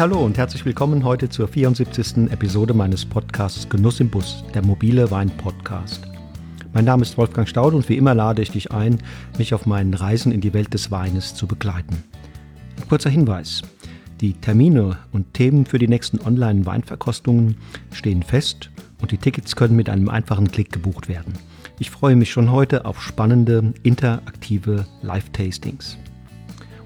Hallo und herzlich willkommen heute zur 74. Episode meines Podcasts Genuss im Bus, der mobile Wein-Podcast. Mein Name ist Wolfgang Staud und wie immer lade ich dich ein, mich auf meinen Reisen in die Welt des Weines zu begleiten. Ein kurzer Hinweis. Die Termine und Themen für die nächsten Online-Weinverkostungen stehen fest und die Tickets können mit einem einfachen Klick gebucht werden. Ich freue mich schon heute auf spannende, interaktive Live-Tastings.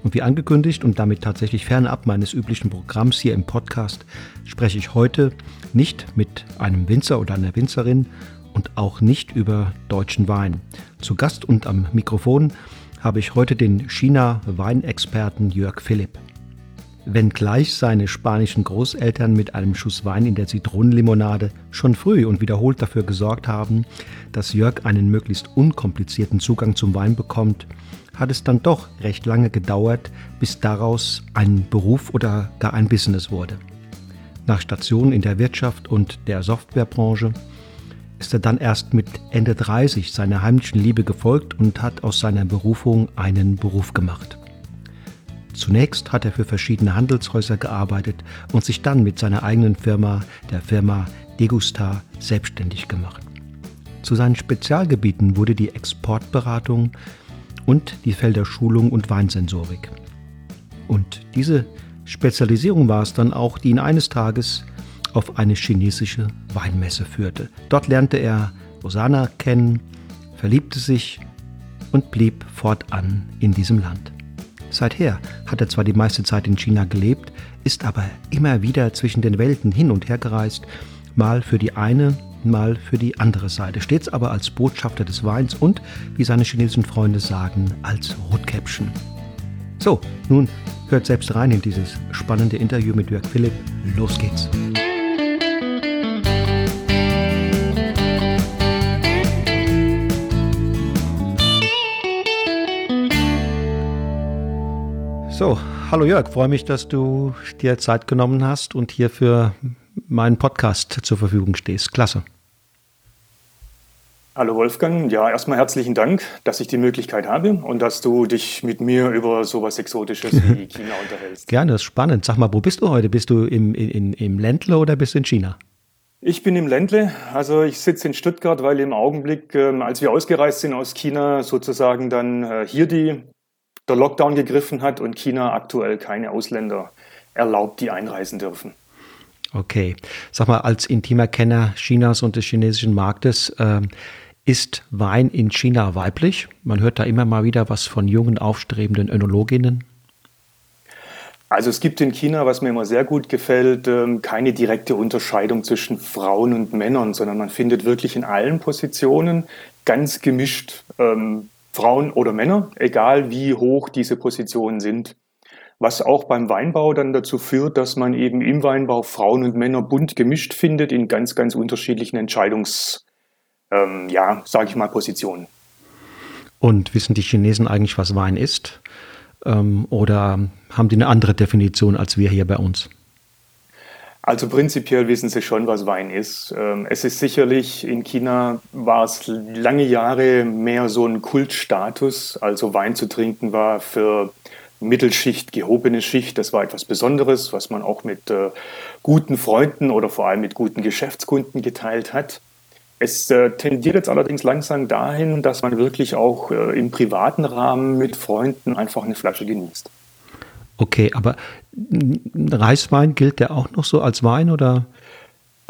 Und wie angekündigt und damit tatsächlich fernab meines üblichen Programms hier im Podcast, spreche ich heute nicht mit einem Winzer oder einer Winzerin und auch nicht über deutschen Wein. Zu Gast und am Mikrofon habe ich heute den China-Weinexperten Jörg Philipp. Wenngleich seine spanischen Großeltern mit einem Schuss Wein in der Zitronenlimonade schon früh und wiederholt dafür gesorgt haben, dass Jörg einen möglichst unkomplizierten Zugang zum Wein bekommt, hat es dann doch recht lange gedauert, bis daraus ein Beruf oder gar ein Business wurde. Nach Stationen in der Wirtschaft und der Softwarebranche ist er dann erst mit Ende 30 seiner heimlichen Liebe gefolgt und hat aus seiner Berufung einen Beruf gemacht. Zunächst hat er für verschiedene Handelshäuser gearbeitet und sich dann mit seiner eigenen Firma, der Firma Degustar, selbstständig gemacht. Zu seinen Spezialgebieten wurde die Exportberatung, und die Felder Schulung und Weinsensorik. Und diese Spezialisierung war es dann auch, die ihn eines Tages auf eine chinesische Weinmesse führte. Dort lernte er Osana kennen, verliebte sich und blieb fortan in diesem Land. Seither hat er zwar die meiste Zeit in China gelebt, ist aber immer wieder zwischen den Welten hin und her gereist, mal für die eine, mal für die andere Seite, stets aber als Botschafter des Weins und, wie seine chinesischen Freunde sagen, als Rotkäppchen. So, nun hört selbst rein in dieses spannende Interview mit Jörg Philipp. Los geht's. So, hallo Jörg, freue mich, dass du dir Zeit genommen hast und hier für meinen Podcast zur Verfügung stehst. Klasse. Hallo Wolfgang, ja, erstmal herzlichen Dank, dass ich die Möglichkeit habe und dass du dich mit mir über sowas Exotisches wie China unterhältst. Gerne, das ist spannend. Sag mal, wo bist du heute? Bist du im, in, im Ländle oder bist du in China? Ich bin im Ländle, also ich sitze in Stuttgart, weil im Augenblick, ähm, als wir ausgereist sind aus China, sozusagen dann äh, hier die, der Lockdown gegriffen hat und China aktuell keine Ausländer erlaubt, die einreisen dürfen. Okay. Sag mal, als intimer Kenner Chinas und des chinesischen Marktes, äh, ist Wein in China weiblich? Man hört da immer mal wieder was von jungen, aufstrebenden Önologinnen. Also es gibt in China, was mir immer sehr gut gefällt, ähm, keine direkte Unterscheidung zwischen Frauen und Männern, sondern man findet wirklich in allen Positionen ganz gemischt ähm, Frauen oder Männer, egal wie hoch diese Positionen sind. Was auch beim Weinbau dann dazu führt, dass man eben im Weinbau Frauen und Männer bunt gemischt findet in ganz, ganz unterschiedlichen Entscheidungs- ähm, ja, sage ich mal, Positionen. Und wissen die Chinesen eigentlich, was Wein ist? Ähm, oder haben die eine andere Definition als wir hier bei uns? Also prinzipiell wissen sie schon, was Wein ist. Ähm, es ist sicherlich, in China war es lange Jahre mehr so ein Kultstatus. Also Wein zu trinken war für Mittelschicht, gehobene Schicht, das war etwas Besonderes, was man auch mit äh, guten Freunden oder vor allem mit guten Geschäftskunden geteilt hat. Es äh, tendiert jetzt allerdings langsam dahin, dass man wirklich auch äh, im privaten Rahmen mit Freunden einfach eine Flasche genießt. Okay, aber Reiswein gilt der auch noch so als Wein oder?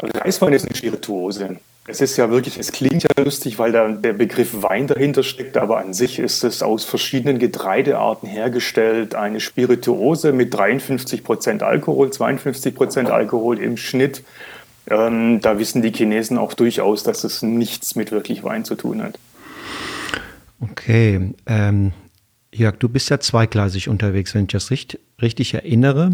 Reiswein ist eine Spirituose. Es ist ja wirklich, es klingt ja lustig, weil da der Begriff Wein dahinter steckt, aber an sich ist es aus verschiedenen Getreidearten hergestellt. Eine Spirituose mit 53 Prozent Alkohol, 52 Prozent Alkohol im Schnitt ähm, da wissen die Chinesen auch durchaus, dass es nichts mit wirklich Wein zu tun hat. Okay. Ähm, Jörg, du bist ja zweigleisig unterwegs, wenn ich das richtig, richtig erinnere.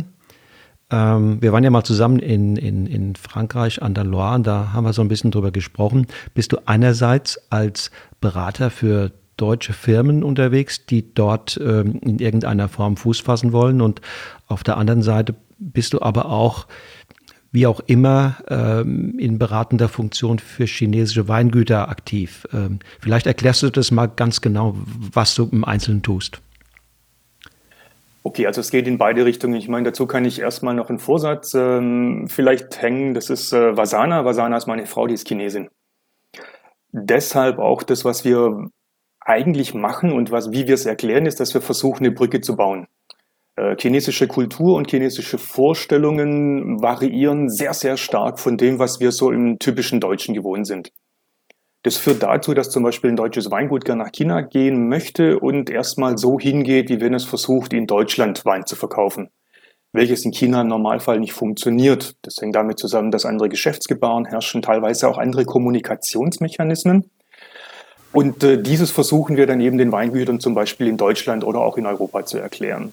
Ähm, wir waren ja mal zusammen in, in, in Frankreich an der Loire und da haben wir so ein bisschen drüber gesprochen. Bist du einerseits als Berater für deutsche Firmen unterwegs, die dort ähm, in irgendeiner Form Fuß fassen wollen und auf der anderen Seite bist du aber auch wie auch immer ähm, in beratender Funktion für chinesische Weingüter aktiv. Ähm, vielleicht erklärst du das mal ganz genau, was du im Einzelnen tust. Okay, also es geht in beide Richtungen. Ich meine, dazu kann ich erstmal noch einen Vorsatz ähm, vielleicht hängen. Das ist äh, Vasana. Vasana ist meine Frau, die ist Chinesin. Deshalb auch das, was wir eigentlich machen und was, wie wir es erklären, ist, dass wir versuchen, eine Brücke zu bauen. Äh, chinesische Kultur und chinesische Vorstellungen variieren sehr, sehr stark von dem, was wir so im typischen Deutschen gewohnt sind. Das führt dazu, dass zum Beispiel ein deutsches Weingut gerne nach China gehen möchte und erstmal so hingeht, wie wenn es versucht, in Deutschland Wein zu verkaufen. Welches in China im Normalfall nicht funktioniert. Das hängt damit zusammen, dass andere Geschäftsgebaren herrschen, teilweise auch andere Kommunikationsmechanismen. Und äh, dieses versuchen wir dann eben den Weingütern zum Beispiel in Deutschland oder auch in Europa zu erklären.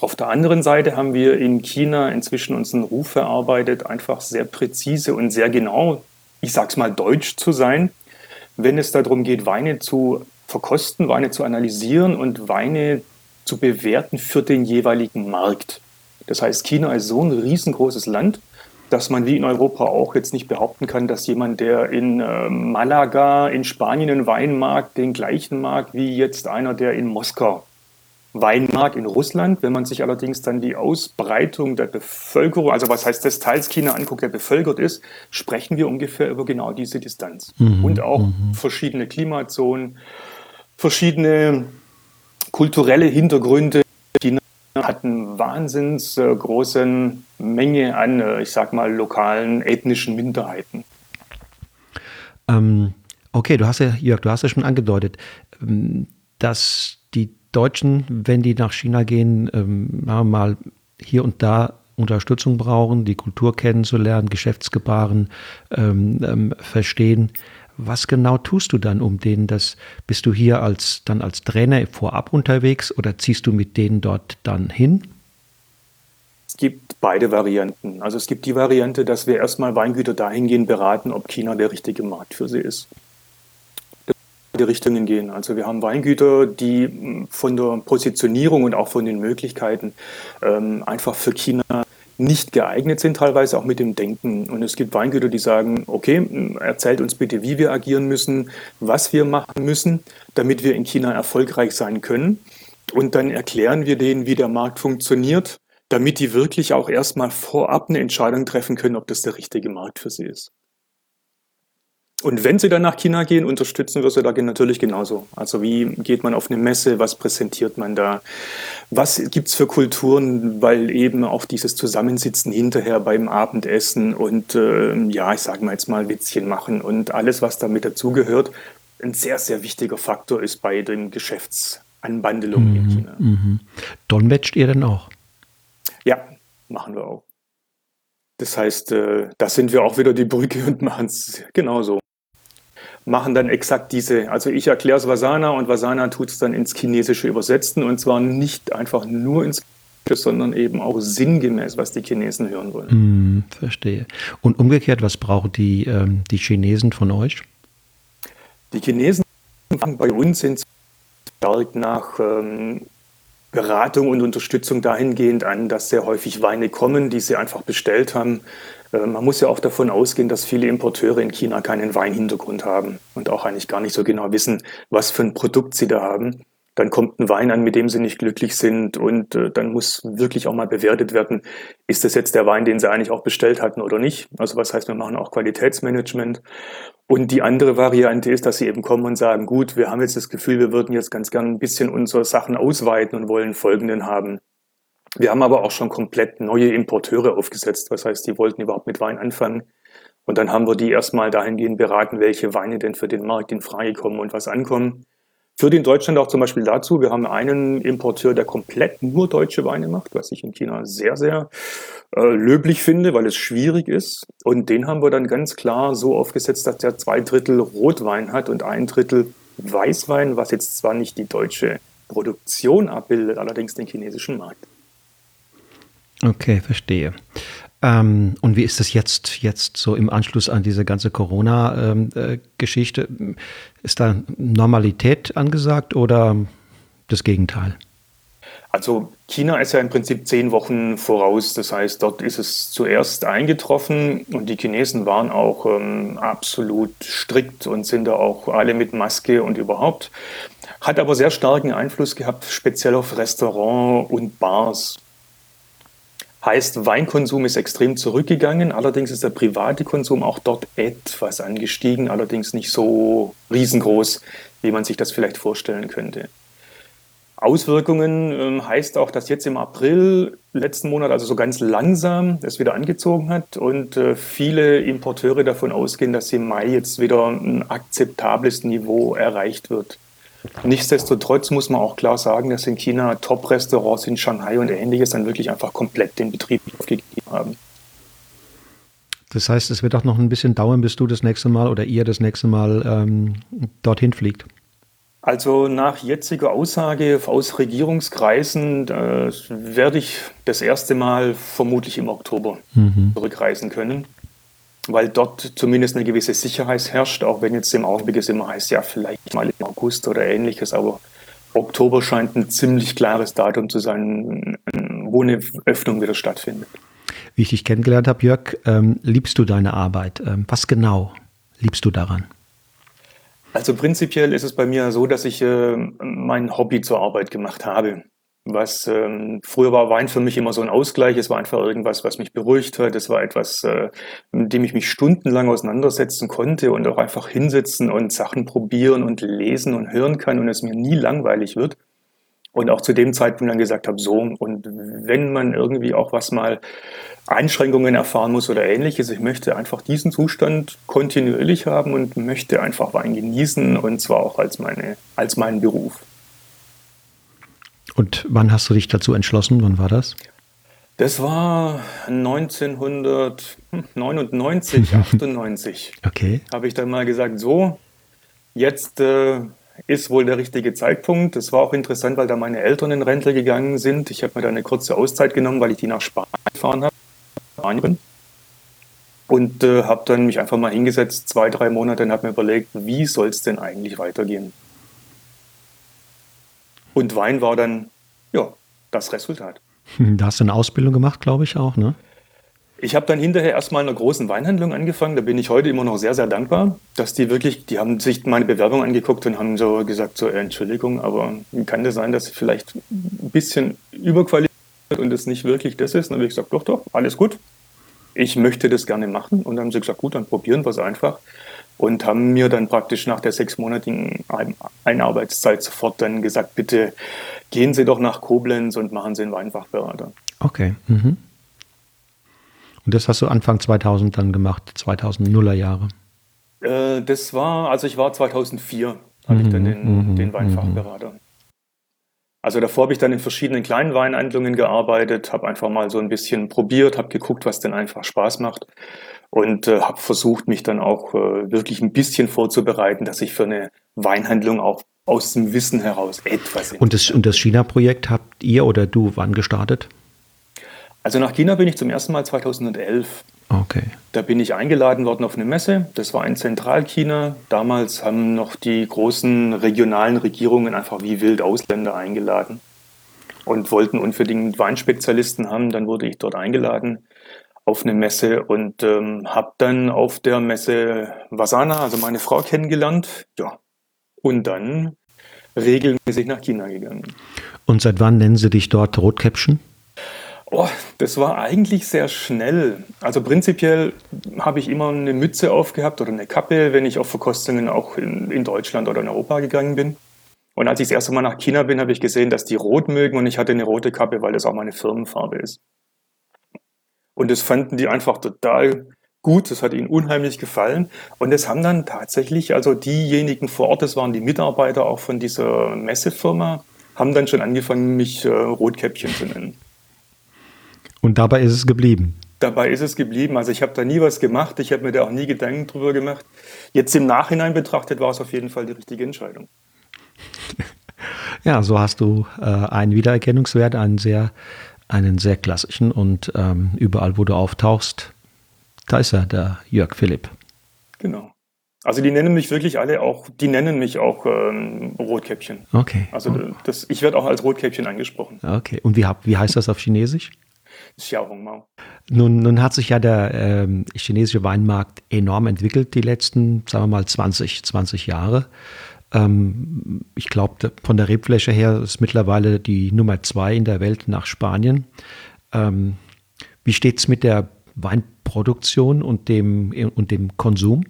Auf der anderen Seite haben wir in China inzwischen unseren Ruf erarbeitet, einfach sehr präzise und sehr genau, ich sag's mal, deutsch zu sein, wenn es darum geht, Weine zu verkosten, Weine zu analysieren und Weine zu bewerten für den jeweiligen Markt. Das heißt, China ist so ein riesengroßes Land, dass man wie in Europa auch jetzt nicht behaupten kann, dass jemand, der in äh, Malaga in Spanien einen Wein mag, den gleichen mag wie jetzt einer, der in Moskau Weinmarkt in Russland. Wenn man sich allerdings dann die Ausbreitung der Bevölkerung, also was heißt des Teils China anguckt, der bevölkert ist, sprechen wir ungefähr über genau diese Distanz. Mhm. Und auch mhm. verschiedene Klimazonen, verschiedene kulturelle Hintergründe. China hat eine wahnsinns äh, große Menge an, äh, ich sag mal, lokalen ethnischen Minderheiten. Ähm, okay, du hast ja, Jörg, du hast ja schon angedeutet, ähm, dass die Deutschen, wenn die nach China gehen, ähm, mal hier und da Unterstützung brauchen, die Kultur kennenzulernen, Geschäftsgebaren ähm, ähm, verstehen. Was genau tust du dann, um denen das? Bist du hier als dann als Trainer vorab unterwegs oder ziehst du mit denen dort dann hin? Es gibt beide Varianten. Also es gibt die Variante, dass wir erstmal Weingüter dahingehend beraten, ob China der richtige Markt für sie ist die Richtungen gehen. Also wir haben Weingüter, die hm, von der Positionierung und auch von den Möglichkeiten ähm, einfach für China nicht geeignet sind, teilweise auch mit dem Denken. Und es gibt Weingüter, die sagen, okay, hm, erzählt uns bitte, wie wir agieren müssen, was wir machen müssen, damit wir in China erfolgreich sein können. Und dann erklären wir denen, wie der Markt funktioniert, damit die wirklich auch erstmal vorab eine Entscheidung treffen können, ob das der richtige Markt für sie ist. Und wenn Sie dann nach China gehen, unterstützen wir Sie da natürlich genauso. Also wie geht man auf eine Messe, was präsentiert man da, was gibt's für Kulturen, weil eben auch dieses Zusammensitzen hinterher beim Abendessen und äh, ja, ich sage mal jetzt mal Witzchen machen und alles, was damit dazugehört, ein sehr, sehr wichtiger Faktor ist bei den Geschäftsanbandelungen mhm, in China. Mhm. Dolmetscht ihr denn auch? Ja, machen wir auch. Das heißt, äh, da sind wir auch wieder die Brücke und machen es genauso machen dann exakt diese, also ich erkläre es Vasana und Vasana tut es dann ins Chinesische übersetzen und zwar nicht einfach nur ins Chinesische, sondern eben auch sinngemäß, was die Chinesen hören wollen. Hm, verstehe. Und umgekehrt, was brauchen die, ähm, die Chinesen von euch? Die Chinesen bei uns sind stark nach ähm, Beratung und Unterstützung dahingehend an, dass sehr häufig Weine kommen, die sie einfach bestellt haben man muss ja auch davon ausgehen, dass viele Importeure in China keinen Weinhintergrund haben und auch eigentlich gar nicht so genau wissen, was für ein Produkt sie da haben. Dann kommt ein Wein an, mit dem sie nicht glücklich sind und äh, dann muss wirklich auch mal bewertet werden, ist das jetzt der Wein, den sie eigentlich auch bestellt hatten oder nicht. Also was heißt, wir machen auch Qualitätsmanagement. Und die andere Variante ist, dass sie eben kommen und sagen, gut, wir haben jetzt das Gefühl, wir würden jetzt ganz gern ein bisschen unsere Sachen ausweiten und wollen folgenden haben. Wir haben aber auch schon komplett neue Importeure aufgesetzt. Das heißt, die wollten überhaupt mit Wein anfangen. Und dann haben wir die erstmal dahingehend beraten, welche Weine denn für den Markt in Frage kommen und was ankommen. Für den Deutschland auch zum Beispiel dazu, wir haben einen Importeur, der komplett nur deutsche Weine macht, was ich in China sehr, sehr äh, löblich finde, weil es schwierig ist. Und den haben wir dann ganz klar so aufgesetzt, dass der zwei Drittel Rotwein hat und ein Drittel Weißwein, was jetzt zwar nicht die deutsche Produktion abbildet, allerdings den chinesischen Markt. Okay, verstehe. Ähm, und wie ist das jetzt, jetzt so im Anschluss an diese ganze Corona-Geschichte? Ähm, äh, ist da Normalität angesagt oder das Gegenteil? Also China ist ja im Prinzip zehn Wochen voraus. Das heißt, dort ist es zuerst eingetroffen und die Chinesen waren auch ähm, absolut strikt und sind da auch alle mit Maske und überhaupt. hat aber sehr starken Einfluss gehabt, speziell auf Restaurant und Bars. Heißt, Weinkonsum ist extrem zurückgegangen, allerdings ist der private Konsum auch dort etwas angestiegen, allerdings nicht so riesengroß, wie man sich das vielleicht vorstellen könnte. Auswirkungen ähm, heißt auch, dass jetzt im April letzten Monat, also so ganz langsam, es wieder angezogen hat und äh, viele Importeure davon ausgehen, dass im Mai jetzt wieder ein akzeptables Niveau erreicht wird. Nichtsdestotrotz muss man auch klar sagen, dass in China Top-Restaurants in Shanghai und ähnliches dann wirklich einfach komplett den Betrieb aufgegeben haben. Das heißt, es wird auch noch ein bisschen dauern, bis du das nächste Mal oder ihr das nächste Mal ähm, dorthin fliegt. Also nach jetziger Aussage aus Regierungskreisen äh, werde ich das erste Mal vermutlich im Oktober mhm. zurückreisen können, weil dort zumindest eine gewisse Sicherheit herrscht, auch wenn jetzt im Augenblick es immer heißt, ja vielleicht mal im August oder ähnliches, aber Oktober scheint ein ziemlich klares Datum zu sein, wo eine Öffnung wieder stattfindet. Wie ich dich kennengelernt habe, Jörg, ähm, liebst du deine Arbeit? Ähm, was genau liebst du daran? Also prinzipiell ist es bei mir so, dass ich äh, mein Hobby zur Arbeit gemacht habe. Was ähm, früher war Wein für mich immer so ein Ausgleich. Es war einfach irgendwas, was mich beruhigt hat. Es war etwas, äh, mit dem ich mich stundenlang auseinandersetzen konnte und auch einfach hinsetzen und Sachen probieren und lesen und hören kann und es mir nie langweilig wird. Und auch zu dem Zeitpunkt dann gesagt habe, so, und wenn man irgendwie auch was mal Einschränkungen erfahren muss oder ähnliches, ich möchte einfach diesen Zustand kontinuierlich haben und möchte einfach Wein genießen und zwar auch als, meine, als meinen Beruf. Und wann hast du dich dazu entschlossen? Wann war das? Das war 1999, 98. Okay. Habe ich dann mal gesagt, so, jetzt äh, ist wohl der richtige Zeitpunkt. Das war auch interessant, weil da meine Eltern in Rente gegangen sind. Ich habe mir da eine kurze Auszeit genommen, weil ich die nach Spanien gefahren habe. Spanien. Und äh, habe dann mich einfach mal hingesetzt, zwei, drei Monate, und habe mir überlegt, wie soll es denn eigentlich weitergehen? Und Wein war dann, ja, das Resultat. Da hast du eine Ausbildung gemacht, glaube ich auch, ne? Ich habe dann hinterher erstmal in einer großen Weinhandlung angefangen. Da bin ich heute immer noch sehr, sehr dankbar, dass die wirklich, die haben sich meine Bewerbung angeguckt und haben so gesagt, so äh, Entschuldigung, aber kann das sein, dass sie vielleicht ein bisschen überqualifiziert und es nicht wirklich das ist? Und dann habe ich gesagt, doch, doch, alles gut. Ich möchte das gerne machen. Und dann haben sie gesagt, gut, dann probieren wir es einfach. Und haben mir dann praktisch nach der sechsmonatigen Einarbeitszeit sofort dann gesagt, bitte gehen Sie doch nach Koblenz und machen Sie einen Weinfachberater. Okay. Mhm. Und das hast du Anfang 2000 dann gemacht, 2000er Jahre? Äh, das war, also ich war 2004, hatte mhm, ich dann den, mhm, den Weinfachberater. Mhm. Also davor habe ich dann in verschiedenen kleinen Weinhandlungen gearbeitet, habe einfach mal so ein bisschen probiert, habe geguckt, was denn einfach Spaß macht und äh, habe versucht, mich dann auch äh, wirklich ein bisschen vorzubereiten, dass ich für eine Weinhandlung auch aus dem Wissen heraus etwas. Und das, und das China-Projekt habt ihr oder du wann gestartet? Also nach China bin ich zum ersten Mal 2011. Okay. Da bin ich eingeladen worden auf eine Messe. Das war in Zentralchina. Damals haben noch die großen regionalen Regierungen einfach wie wild Ausländer eingeladen und wollten unbedingt Weinspezialisten haben. Dann wurde ich dort eingeladen auf eine Messe und ähm, habe dann auf der Messe Vasana, also meine Frau, kennengelernt. Ja. Und dann regelmäßig nach China gegangen. Und seit wann nennen Sie dich dort Rotkäppchen? Oh, das war eigentlich sehr schnell. Also prinzipiell habe ich immer eine Mütze aufgehabt oder eine Kappe, wenn ich auf Verkostungen auch in, in Deutschland oder in Europa gegangen bin. Und als ich das erste Mal nach China bin, habe ich gesehen, dass die rot mögen und ich hatte eine rote Kappe, weil das auch meine Firmenfarbe ist. Und das fanden die einfach total gut, das hat ihnen unheimlich gefallen. Und es haben dann tatsächlich, also diejenigen vor Ort, das waren die Mitarbeiter auch von dieser Messefirma, haben dann schon angefangen, mich äh, Rotkäppchen zu nennen. Und dabei ist es geblieben. Dabei ist es geblieben. Also ich habe da nie was gemacht. Ich habe mir da auch nie Gedanken drüber gemacht. Jetzt im Nachhinein betrachtet war es auf jeden Fall die richtige Entscheidung. Ja, so hast du äh, einen Wiedererkennungswert, einen sehr, einen sehr klassischen und ähm, überall, wo du auftauchst, da ist er, der Jörg Philipp. Genau. Also die nennen mich wirklich alle auch, die nennen mich auch ähm, Rotkäppchen. Okay. Also das, ich werde auch als Rotkäppchen angesprochen. Okay. Und wie, wie heißt das auf Chinesisch? Xiaohongmao. Nun, nun hat sich ja der ähm, chinesische Weinmarkt enorm entwickelt die letzten, sagen wir mal, 20, 20 Jahre. Ähm, ich glaube, von der Rebfläche her ist mittlerweile die Nummer zwei in der Welt nach Spanien. Ähm, wie steht es mit der Weinproduktion und dem, und dem Konsum?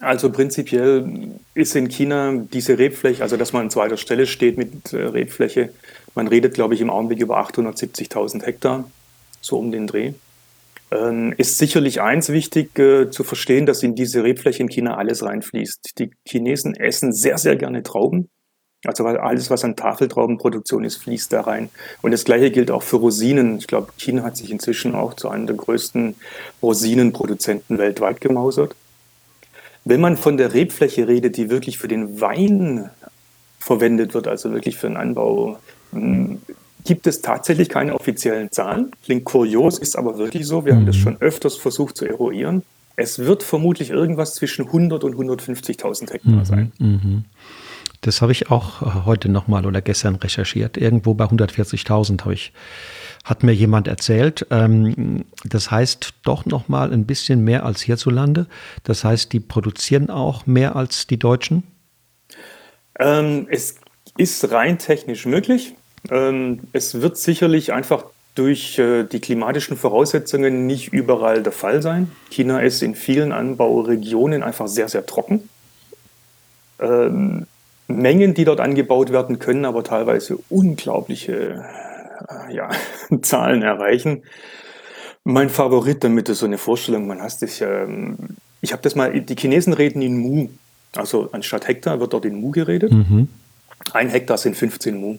Also prinzipiell ist in China diese Rebfläche, also dass man an zweiter Stelle steht mit äh, Rebfläche, man redet, glaube ich, im Augenblick über 870.000 Hektar, so um den Dreh. Ähm, ist sicherlich eins wichtig äh, zu verstehen, dass in diese Rebfläche in China alles reinfließt. Die Chinesen essen sehr, sehr gerne Trauben. Also alles, was an Tafeltraubenproduktion ist, fließt da rein. Und das gleiche gilt auch für Rosinen. Ich glaube, China hat sich inzwischen auch zu einem der größten Rosinenproduzenten weltweit gemausert. Wenn man von der Rebfläche redet, die wirklich für den Wein verwendet wird, also wirklich für den Anbau, gibt es tatsächlich keine offiziellen Zahlen. Klingt kurios, ist aber wirklich so. Wir mhm. haben das mhm. schon öfters versucht zu eruieren. Es wird vermutlich irgendwas zwischen 100 und 150.000 Hektar mhm. sein. Mhm. Das habe ich auch äh, heute nochmal oder gestern recherchiert. Irgendwo bei 140.000 habe ich, hat mir jemand erzählt. Ähm, das heißt doch nochmal ein bisschen mehr als hierzulande. Das heißt, die produzieren auch mehr als die Deutschen? Ähm, es ist rein technisch möglich. Ähm, es wird sicherlich einfach durch äh, die klimatischen Voraussetzungen nicht überall der Fall sein. China ist in vielen Anbauregionen einfach sehr, sehr trocken. Ähm, Mengen, die dort angebaut werden, können aber teilweise unglaubliche äh, ja, Zahlen erreichen. Mein Favorit, damit du so eine Vorstellung man hast, ist ähm, ich habe das mal, die Chinesen reden in Mu. Also anstatt Hektar wird dort in Mu geredet. Mhm. Ein Hektar sind 15 Mu.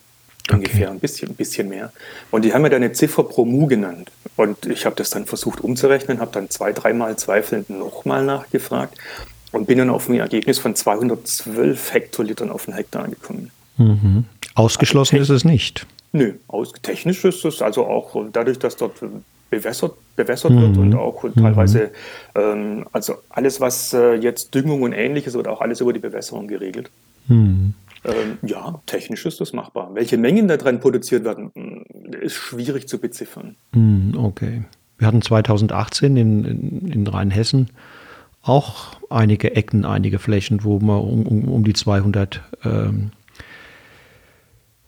Ungefähr, okay. ein bisschen, ein bisschen mehr. Und die haben mir dann eine Ziffer pro Mu genannt. Und ich habe das dann versucht umzurechnen, habe dann zwei, dreimal zweifelnd nochmal nachgefragt und bin dann auf ein Ergebnis von 212 Hektolitern auf den Hektar gekommen. Mhm. Ausgeschlossen also, ist es nicht. Nö, aus, technisch ist es also auch dadurch, dass dort bewässert, bewässert mhm. wird und auch teilweise, mhm. ähm, also alles, was äh, jetzt Düngung und ähnliches, wird auch alles über die Bewässerung geregelt. Mhm. Ähm, ja, technisch ist das machbar. Welche Mengen da dran produziert werden, hm, ist schwierig zu beziffern. Hm, okay. Wir hatten 2018 in, in, in Rheinhessen auch einige Ecken, einige Flächen, wo wir um, um, um die 200 ähm,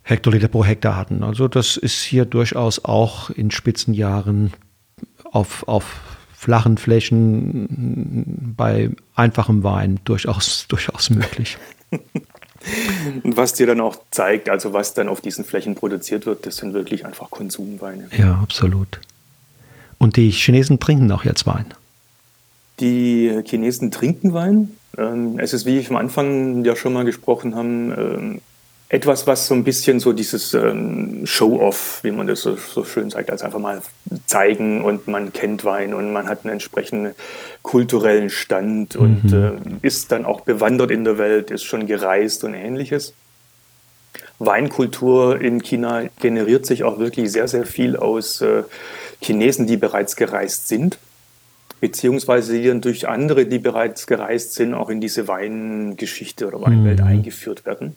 Hektoliter pro Hektar hatten. Also das ist hier durchaus auch in Spitzenjahren auf, auf flachen Flächen bei einfachem Wein durchaus, durchaus möglich. Und was dir dann auch zeigt, also was dann auf diesen Flächen produziert wird, das sind wirklich einfach Konsumweine. Ja, absolut. Und die Chinesen trinken auch jetzt Wein. Die Chinesen trinken Wein. Ähm, es ist, wie ich am Anfang ja schon mal gesprochen haben, ähm, etwas, was so ein bisschen so dieses ähm, Show-off, wie man das so, so, schön sagt, also einfach mal zeigen und man kennt Wein und man hat einen entsprechenden kulturellen Stand mhm. und äh, ist dann auch bewandert in der Welt, ist schon gereist und ähnliches. Weinkultur in China generiert sich auch wirklich sehr, sehr viel aus äh, Chinesen, die bereits gereist sind, beziehungsweise die dann durch andere, die bereits gereist sind, auch in diese Weingeschichte oder Weinwelt mhm. eingeführt werden.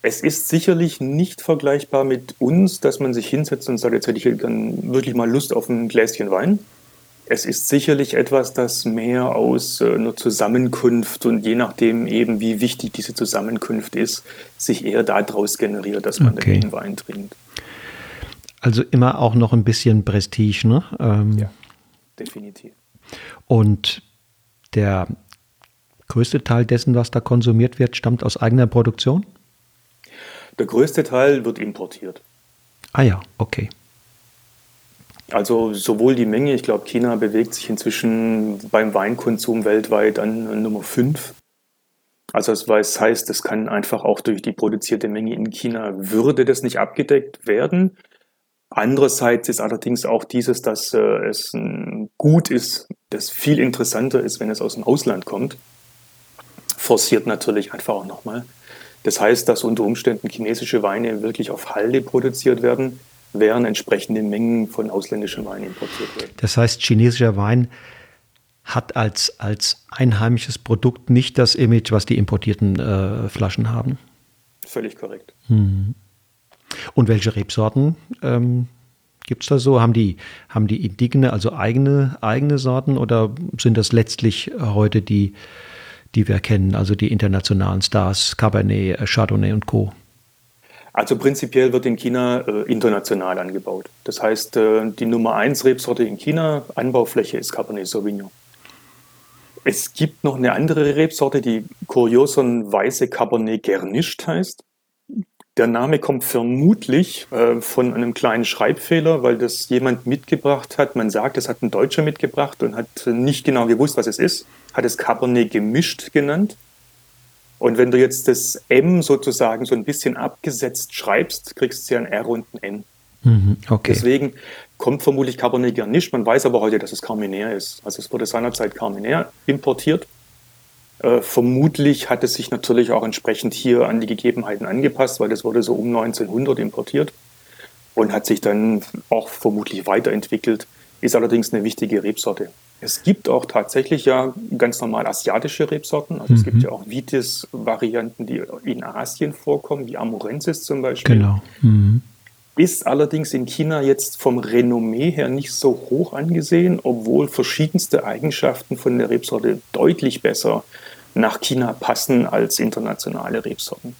Es ist sicherlich nicht vergleichbar mit uns, dass man sich hinsetzt und sagt, jetzt hätte ich wirklich mal Lust auf ein Gläschen Wein. Es ist sicherlich etwas, das mehr aus äh, einer Zusammenkunft und je nachdem eben, wie wichtig diese Zusammenkunft ist, sich eher daraus generiert, dass man okay. den Wein trinkt. Also immer auch noch ein bisschen Prestige, ne? Ähm, ja, definitiv. Und der größte Teil dessen, was da konsumiert wird, stammt aus eigener Produktion? Der größte Teil wird importiert. Ah ja, okay. Also sowohl die Menge, ich glaube, China bewegt sich inzwischen beim Weinkonsum weltweit an Nummer 5. Also das heißt, es kann einfach auch durch die produzierte Menge in China würde das nicht abgedeckt werden. Andererseits ist allerdings auch dieses, dass äh, es äh, gut ist, das viel interessanter ist, wenn es aus dem Ausland kommt, forciert natürlich einfach auch nochmal. Das heißt, dass unter Umständen chinesische Weine wirklich auf Halde produziert werden, während entsprechende Mengen von ausländischen Weinen importiert werden. Das heißt, chinesischer Wein hat als, als einheimisches Produkt nicht das Image, was die importierten äh, Flaschen haben. Völlig korrekt. Mhm. Und welche Rebsorten ähm, gibt es da so? Haben die, haben die Indigne, also eigene, eigene Sorten oder sind das letztlich heute die, die wir kennen, also die internationalen Stars, Cabernet, Chardonnay und Co. Also prinzipiell wird in China äh, international angebaut. Das heißt, äh, die Nummer 1 Rebsorte in China, Anbaufläche ist Cabernet Sauvignon. Es gibt noch eine andere Rebsorte, die kurioserweise Cabernet Gernischt heißt. Der Name kommt vermutlich äh, von einem kleinen Schreibfehler, weil das jemand mitgebracht hat. Man sagt, es hat ein Deutscher mitgebracht und hat nicht genau gewusst, was es ist. Hat es Cabernet gemischt genannt. Und wenn du jetzt das M sozusagen so ein bisschen abgesetzt schreibst, kriegst du ja ein R und ein N. Mhm, okay. Deswegen kommt vermutlich Cabernet Garnisch. Man weiß aber heute, dass es Carmenère ist. Also es wurde seinerzeit Carmenère importiert. Äh, vermutlich hat es sich natürlich auch entsprechend hier an die Gegebenheiten angepasst, weil das wurde so um 1900 importiert und hat sich dann auch vermutlich weiterentwickelt. Ist allerdings eine wichtige Rebsorte. Es gibt auch tatsächlich ja ganz normal asiatische Rebsorten. Also mhm. es gibt mhm. ja auch Vitis-Varianten, die in Asien vorkommen, wie Amorensis zum Beispiel. Genau. Mhm. Ist allerdings in China jetzt vom Renommee her nicht so hoch angesehen, obwohl verschiedenste Eigenschaften von der Rebsorte deutlich besser nach China passen als internationale Rebsorten.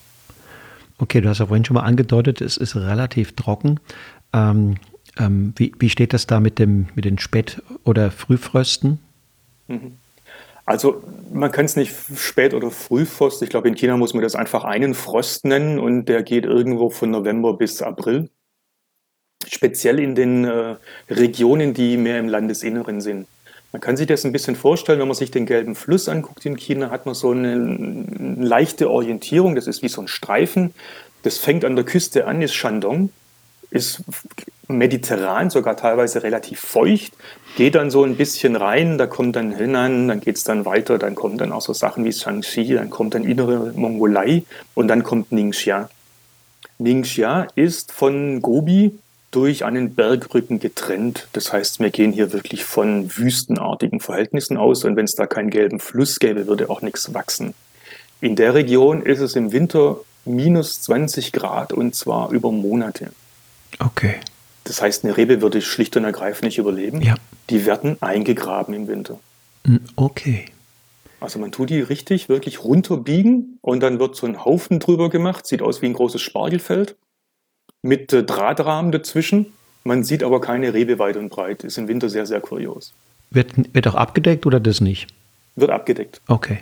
Okay, du hast ja vorhin schon mal angedeutet, es ist relativ trocken. Ähm, ähm, wie, wie steht das da mit, dem, mit den Spät- oder Frühfrösten? Mhm. Also man kann es nicht Spät- oder Frühfrost. Ich glaube, in China muss man das einfach einen Frost nennen und der geht irgendwo von November bis April. Speziell in den äh, Regionen, die mehr im Landesinneren sind. Man kann sich das ein bisschen vorstellen, wenn man sich den gelben Fluss anguckt in China, hat man so eine, leichte Orientierung. Das ist wie so ein Streifen. Das fängt an der Küste an, ist Shandong ist mediterran, sogar teilweise relativ feucht, geht dann so ein bisschen rein, da kommt dann Henan, dann geht es dann weiter, dann kommen dann auch so Sachen wie Shaanxi, dann kommt dann innere Mongolei und dann kommt Ningxia. Ningxia ist von Gobi durch einen Bergrücken getrennt. Das heißt, wir gehen hier wirklich von wüstenartigen Verhältnissen aus und wenn es da keinen gelben Fluss gäbe, würde auch nichts wachsen. In der Region ist es im Winter minus 20 Grad und zwar über Monate. Okay. Das heißt, eine Rebe würde schlicht und ergreifend nicht überleben. Ja. Die werden eingegraben im Winter. Hm, okay. Also man tut die richtig, wirklich runterbiegen und dann wird so ein Haufen drüber gemacht. Sieht aus wie ein großes Spargelfeld mit äh, Drahtrahmen dazwischen. Man sieht aber keine Rebe weit und breit. Ist im Winter sehr, sehr kurios. Wird, wird auch abgedeckt oder das nicht? Wird abgedeckt. Okay.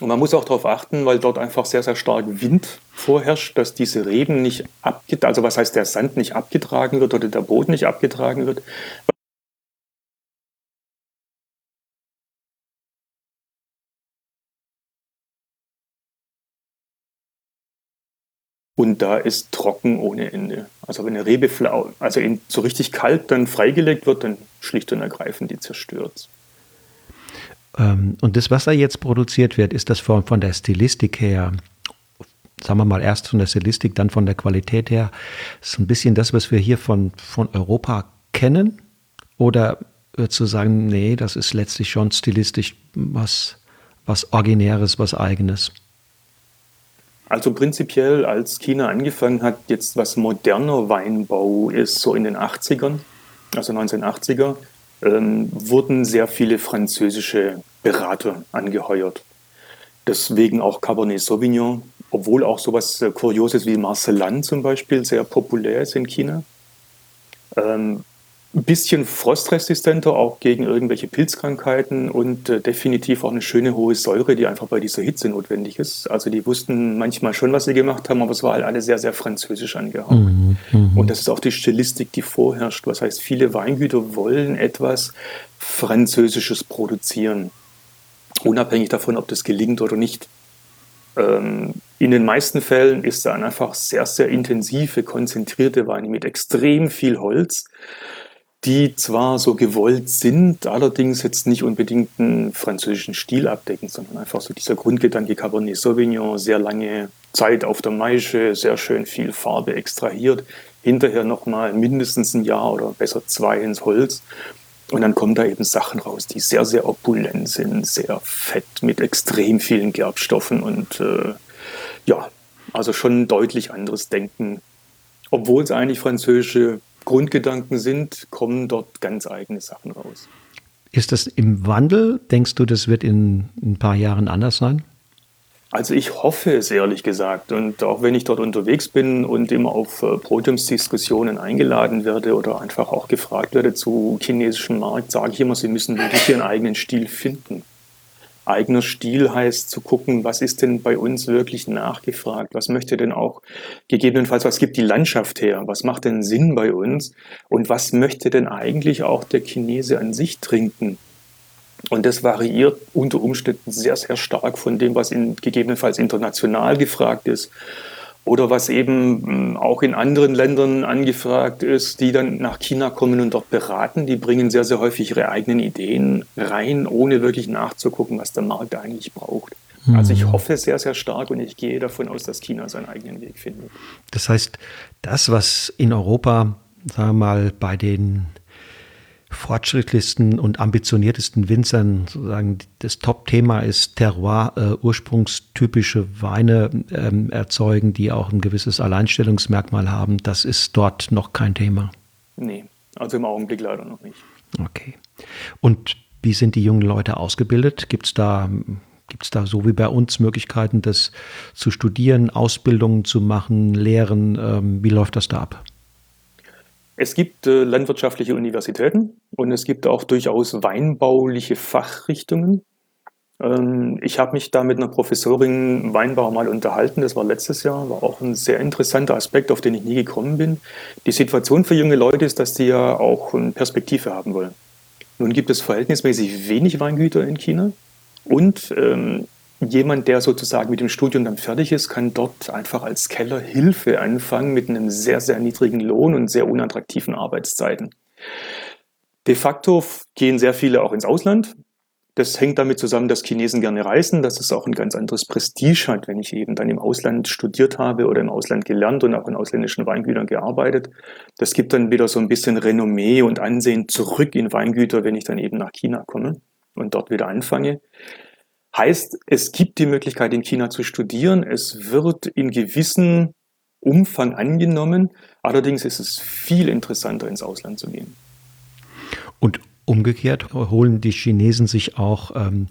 Und man muss auch darauf achten, weil dort einfach sehr, sehr stark Wind vorherrscht, dass diese Reben nicht abgetragen, also was heißt der Sand nicht abgetragen wird oder der Boden nicht abgetragen wird. Und da ist trocken ohne Ende. Also wenn eine Rebe also in, so richtig kalt dann freigelegt wird, dann schlicht und ergreifend die zerstört. Ähm, und das, was da jetzt produziert wird, ist das von, von der Stilistik her, sagen wir mal erst von der Stilistik, dann von der Qualität her, ist ein bisschen das, was wir hier von, von Europa kennen? Oder zu sagen, nee, das ist letztlich schon stilistisch was, was Originäres, was Eigenes? Also prinzipiell, als China angefangen hat, jetzt was moderner Weinbau ist, so in den 80ern, also 1980er, ähm, wurden sehr viele französische Berater angeheuert. Deswegen auch Cabernet Sauvignon, obwohl auch sowas äh, Kurioses wie Marcellan zum Beispiel sehr populär ist in China. Ähm, ein bisschen frostresistenter, auch gegen irgendwelche Pilzkrankheiten und äh, definitiv auch eine schöne hohe Säure, die einfach bei dieser Hitze notwendig ist. Also die wussten manchmal schon, was sie gemacht haben, aber es war halt alles sehr, sehr französisch angehaucht. Mhm, mh. Und das ist auch die Stilistik, die vorherrscht. Was heißt, viele Weingüter wollen etwas Französisches produzieren, unabhängig davon, ob das gelingt oder nicht. Ähm, in den meisten Fällen ist dann einfach sehr, sehr intensive, konzentrierte Weine mit extrem viel Holz die zwar so gewollt sind, allerdings jetzt nicht unbedingt einen französischen Stil abdecken, sondern einfach so dieser Grundgedanke Cabernet Sauvignon, sehr lange Zeit auf der Maische, sehr schön viel Farbe extrahiert, hinterher nochmal mindestens ein Jahr oder besser zwei ins Holz. Und dann kommen da eben Sachen raus, die sehr, sehr opulent sind, sehr fett mit extrem vielen Gerbstoffen und äh, ja, also schon ein deutlich anderes Denken, obwohl es eigentlich französische Grundgedanken sind, kommen dort ganz eigene Sachen raus. Ist das im Wandel? Denkst du, das wird in ein paar Jahren anders sein? Also ich hoffe es ehrlich gesagt. Und auch wenn ich dort unterwegs bin und immer auf äh, Podiumsdiskussionen eingeladen werde oder einfach auch gefragt werde zu chinesischem Markt, sage ich immer, sie müssen wirklich ihren eigenen Stil finden. Eigener Stil heißt zu gucken, was ist denn bei uns wirklich nachgefragt? Was möchte denn auch gegebenenfalls, was gibt die Landschaft her? Was macht denn Sinn bei uns? Und was möchte denn eigentlich auch der Chinese an sich trinken? Und das variiert unter Umständen sehr, sehr stark von dem, was in, gegebenenfalls international gefragt ist oder was eben hm, auch in anderen Ländern angefragt ist, die dann nach China kommen und dort beraten. Die bringen sehr, sehr häufig ihre eigenen Ideen rein, ohne wirklich nachzugucken, was der Markt eigentlich braucht. Mhm. Also ich hoffe sehr, sehr stark und ich gehe davon aus, dass China seinen eigenen Weg findet. Das heißt, das, was in Europa, sagen wir mal, bei den fortschrittlichsten und ambitioniertesten Winzern sozusagen das Top-Thema ist Terroir, äh, ursprungstypische Weine ähm, erzeugen, die auch ein gewisses Alleinstellungsmerkmal haben. Das ist dort noch kein Thema. Nee, also im Augenblick leider noch nicht. Okay. Und wie sind die jungen Leute ausgebildet? Gibt es da, gibt's da so wie bei uns Möglichkeiten, das zu studieren, Ausbildungen zu machen, Lehren? Ähm, wie läuft das da ab? Es gibt äh, landwirtschaftliche Universitäten und es gibt auch durchaus weinbauliche Fachrichtungen. Ähm, ich habe mich da mit einer Professorin Weinbau mal unterhalten, das war letztes Jahr, war auch ein sehr interessanter Aspekt, auf den ich nie gekommen bin. Die Situation für junge Leute ist, dass die ja auch eine Perspektive haben wollen. Nun gibt es verhältnismäßig wenig Weingüter in China und ähm, jemand, der sozusagen mit dem Studium dann fertig ist, kann dort einfach als Keller Hilfe anfangen mit einem sehr, sehr niedrigen Lohn und sehr unattraktiven Arbeitszeiten. De facto gehen sehr viele auch ins Ausland. Das hängt damit zusammen, dass Chinesen gerne reisen, dass es auch ein ganz anderes Prestige hat, wenn ich eben dann im Ausland studiert habe oder im Ausland gelernt und auch in ausländischen Weingütern gearbeitet. Das gibt dann wieder so ein bisschen Renommee und Ansehen zurück in Weingüter, wenn ich dann eben nach China komme und dort wieder anfange. Heißt, es gibt die Möglichkeit, in China zu studieren. Es wird in gewissem Umfang angenommen. Allerdings ist es viel interessanter, ins Ausland zu gehen. Und umgekehrt holen die Chinesen sich auch ähm,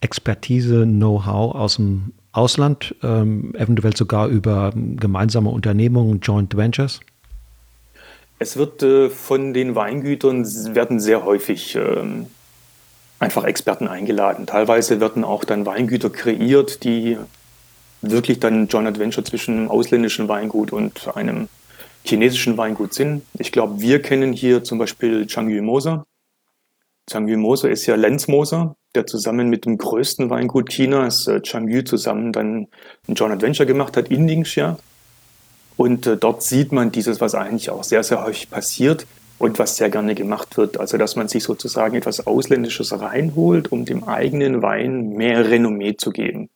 Expertise, Know-how aus dem Ausland, ähm, eventuell sogar über gemeinsame Unternehmungen, Joint Ventures? Es wird äh, von den Weingütern werden sehr häufig ähm, einfach Experten eingeladen. Teilweise werden auch dann Weingüter kreiert, die wirklich dann Joint Adventure zwischen einem ausländischen Weingut und einem chinesischen Weingut sind. Ich glaube, wir kennen hier zum Beispiel Changyu Moser. Changyu Moser ist ja Lenz Moser, der zusammen mit dem größten Weingut Chinas, äh, Changyu, zusammen dann ein Joint Adventure gemacht hat in Ningxia. Und äh, dort sieht man dieses, was eigentlich auch sehr, sehr häufig passiert und was sehr gerne gemacht wird. Also, dass man sich sozusagen etwas Ausländisches reinholt, um dem eigenen Wein mehr Renommee zu geben.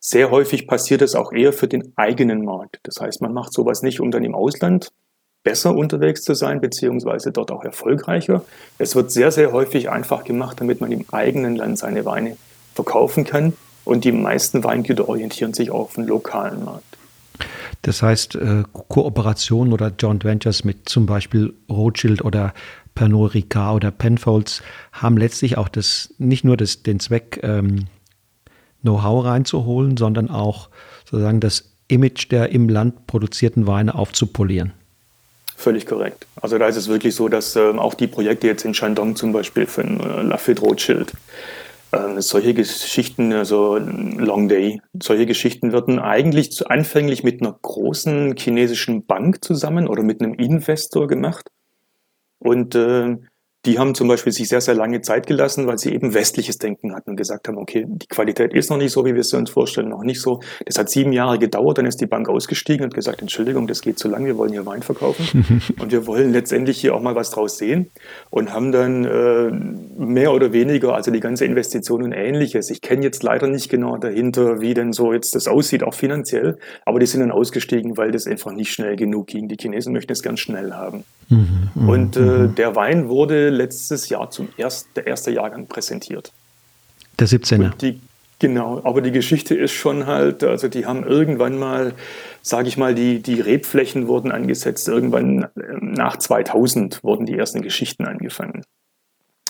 Sehr häufig passiert es auch eher für den eigenen Markt. Das heißt, man macht sowas nicht, um dann im Ausland besser unterwegs zu sein, beziehungsweise dort auch erfolgreicher. Es wird sehr, sehr häufig einfach gemacht, damit man im eigenen Land seine Weine verkaufen kann. Und die meisten Weingüter orientieren sich auch auf den lokalen Markt. Das heißt, äh, Kooperationen oder Joint Ventures mit zum Beispiel Rothschild oder Pernod Ricard oder Penfolds haben letztlich auch das, nicht nur das, den Zweck, ähm, Know-how reinzuholen, sondern auch sozusagen das Image der im Land produzierten Weine aufzupolieren. Völlig korrekt. Also da ist es wirklich so, dass ähm, auch die Projekte jetzt in Shandong zum Beispiel von äh, Lafite Rothschild ähm, solche Geschichten, also Long Day, solche Geschichten werden eigentlich anfänglich mit einer großen chinesischen Bank zusammen oder mit einem Investor gemacht. Und äh, die haben zum Beispiel sich sehr, sehr lange Zeit gelassen, weil sie eben westliches Denken hatten und gesagt haben, okay, die Qualität ist noch nicht so, wie wir es uns vorstellen, noch nicht so. Das hat sieben Jahre gedauert, dann ist die Bank ausgestiegen und gesagt, Entschuldigung, das geht zu lang, wir wollen hier Wein verkaufen und wir wollen letztendlich hier auch mal was draus sehen und haben dann äh, mehr oder weniger, also die ganze Investition und ähnliches. Ich kenne jetzt leider nicht genau dahinter, wie denn so jetzt das aussieht, auch finanziell, aber die sind dann ausgestiegen, weil das einfach nicht schnell genug ging. Die Chinesen möchten es ganz schnell haben. Mhm, mhm und äh, mhm. der Wein wurde letztes Jahr zum ersten, der erste Jahrgang präsentiert. Der 17er. Die, genau, aber die Geschichte ist schon halt, also die haben irgendwann mal, sage ich mal, die, die Rebflächen wurden angesetzt, irgendwann ähm, nach 2000 wurden die ersten Geschichten angefangen.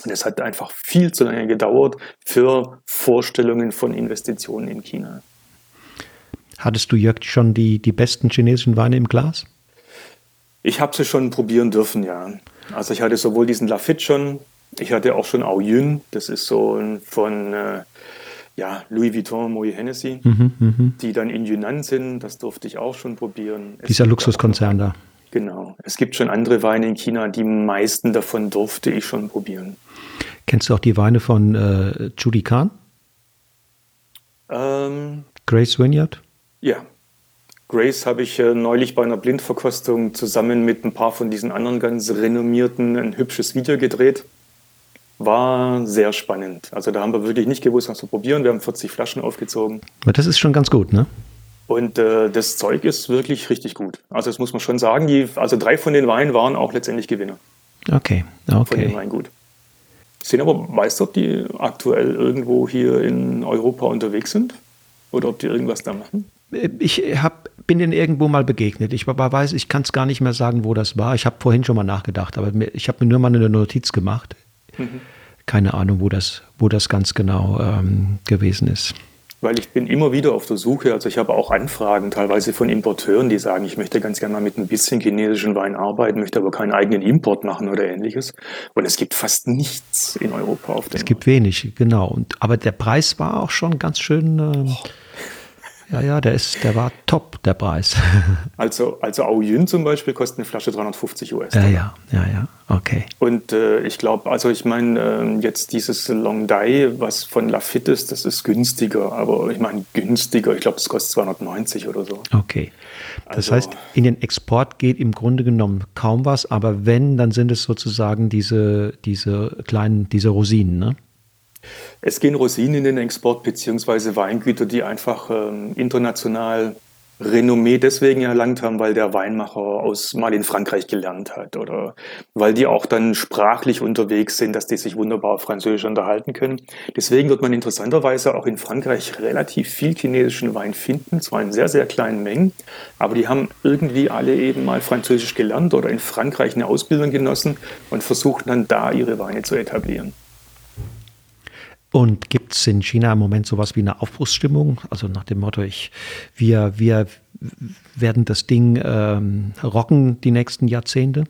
Und es hat einfach viel zu lange gedauert für Vorstellungen von Investitionen in China. Hattest du, Jörg, schon die, die besten chinesischen Weine im Glas? Ich habe sie schon probieren dürfen, ja. Also ich hatte sowohl diesen Lafitte schon, ich hatte auch schon Ao Yun, das ist so von äh, ja, Louis Vuitton, Moët Hennessy, mhm, mh. die dann in Yunnan sind, das durfte ich auch schon probieren. Es Dieser Luxuskonzern da. Genau. Es gibt schon andere Weine in China, die meisten davon durfte ich schon probieren. Kennst du auch die Weine von äh, Judy Kahn? Ähm, Grace Vineyard? Ja. Grace habe ich äh, neulich bei einer Blindverkostung zusammen mit ein paar von diesen anderen ganz renommierten ein hübsches Video gedreht. War sehr spannend. Also da haben wir wirklich nicht gewusst, was wir probieren. Wir haben 40 Flaschen aufgezogen. Aber das ist schon ganz gut, ne? Und äh, das Zeug ist wirklich richtig gut. Also das muss man schon sagen. Die, also drei von den Weinen waren auch letztendlich Gewinner. Okay, okay. Von dem Weingut. Sind aber, weißt du, ob die aktuell irgendwo hier in Europa unterwegs sind? Oder ob die irgendwas da machen? Ich hab, bin denen irgendwo mal begegnet. Ich weiß, ich kann es gar nicht mehr sagen, wo das war. Ich habe vorhin schon mal nachgedacht, aber ich habe mir nur mal eine Notiz gemacht. Mhm. Keine Ahnung, wo das, wo das ganz genau ähm, gewesen ist. Weil ich bin immer wieder auf der Suche, also ich habe auch Anfragen teilweise von Importeuren, die sagen, ich möchte ganz gerne mal mit ein bisschen chinesischen Wein arbeiten, möchte aber keinen eigenen Import machen oder ähnliches. Und es gibt fast nichts in Europa auf dem Es gibt wenig, genau. Und, aber der Preis war auch schon ganz schön. Äh, oh ja, ja, der, ist, der war top, der Preis. also, also Aoyun zum Beispiel kostet eine Flasche 350 US. Ja, ja, ja, ja, okay. Und äh, ich glaube, also ich meine, äh, jetzt dieses Long Dai, was von Lafitte ist, das ist günstiger. Aber ich meine, günstiger, ich glaube, das kostet 290 oder so. Okay. Das also, heißt, in den Export geht im Grunde genommen kaum was, aber wenn, dann sind es sozusagen diese, diese kleinen, diese Rosinen, ne? Es gehen Rosinen in den Export beziehungsweise Weingüter, die einfach ähm, international Renommee deswegen erlangt haben, weil der Weinmacher aus mal in Frankreich gelernt hat oder weil die auch dann sprachlich unterwegs sind, dass die sich wunderbar auf Französisch unterhalten können. Deswegen wird man interessanterweise auch in Frankreich relativ viel chinesischen Wein finden, zwar in sehr, sehr kleinen Mengen, aber die haben irgendwie alle eben mal Französisch gelernt oder in Frankreich eine Ausbildung genossen und versuchen dann da ihre Weine zu etablieren. Und gibt es in China im Moment sowas wie eine Aufbruchsstimmung? Also nach dem Motto, ich, wir, wir werden das Ding ähm, rocken die nächsten Jahrzehnte?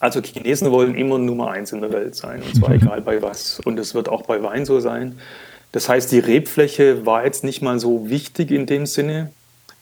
Also Chinesen wollen immer Nummer eins in der Welt sein, und zwar egal bei was. Und es wird auch bei Wein so sein. Das heißt, die Rebfläche war jetzt nicht mal so wichtig in dem Sinne.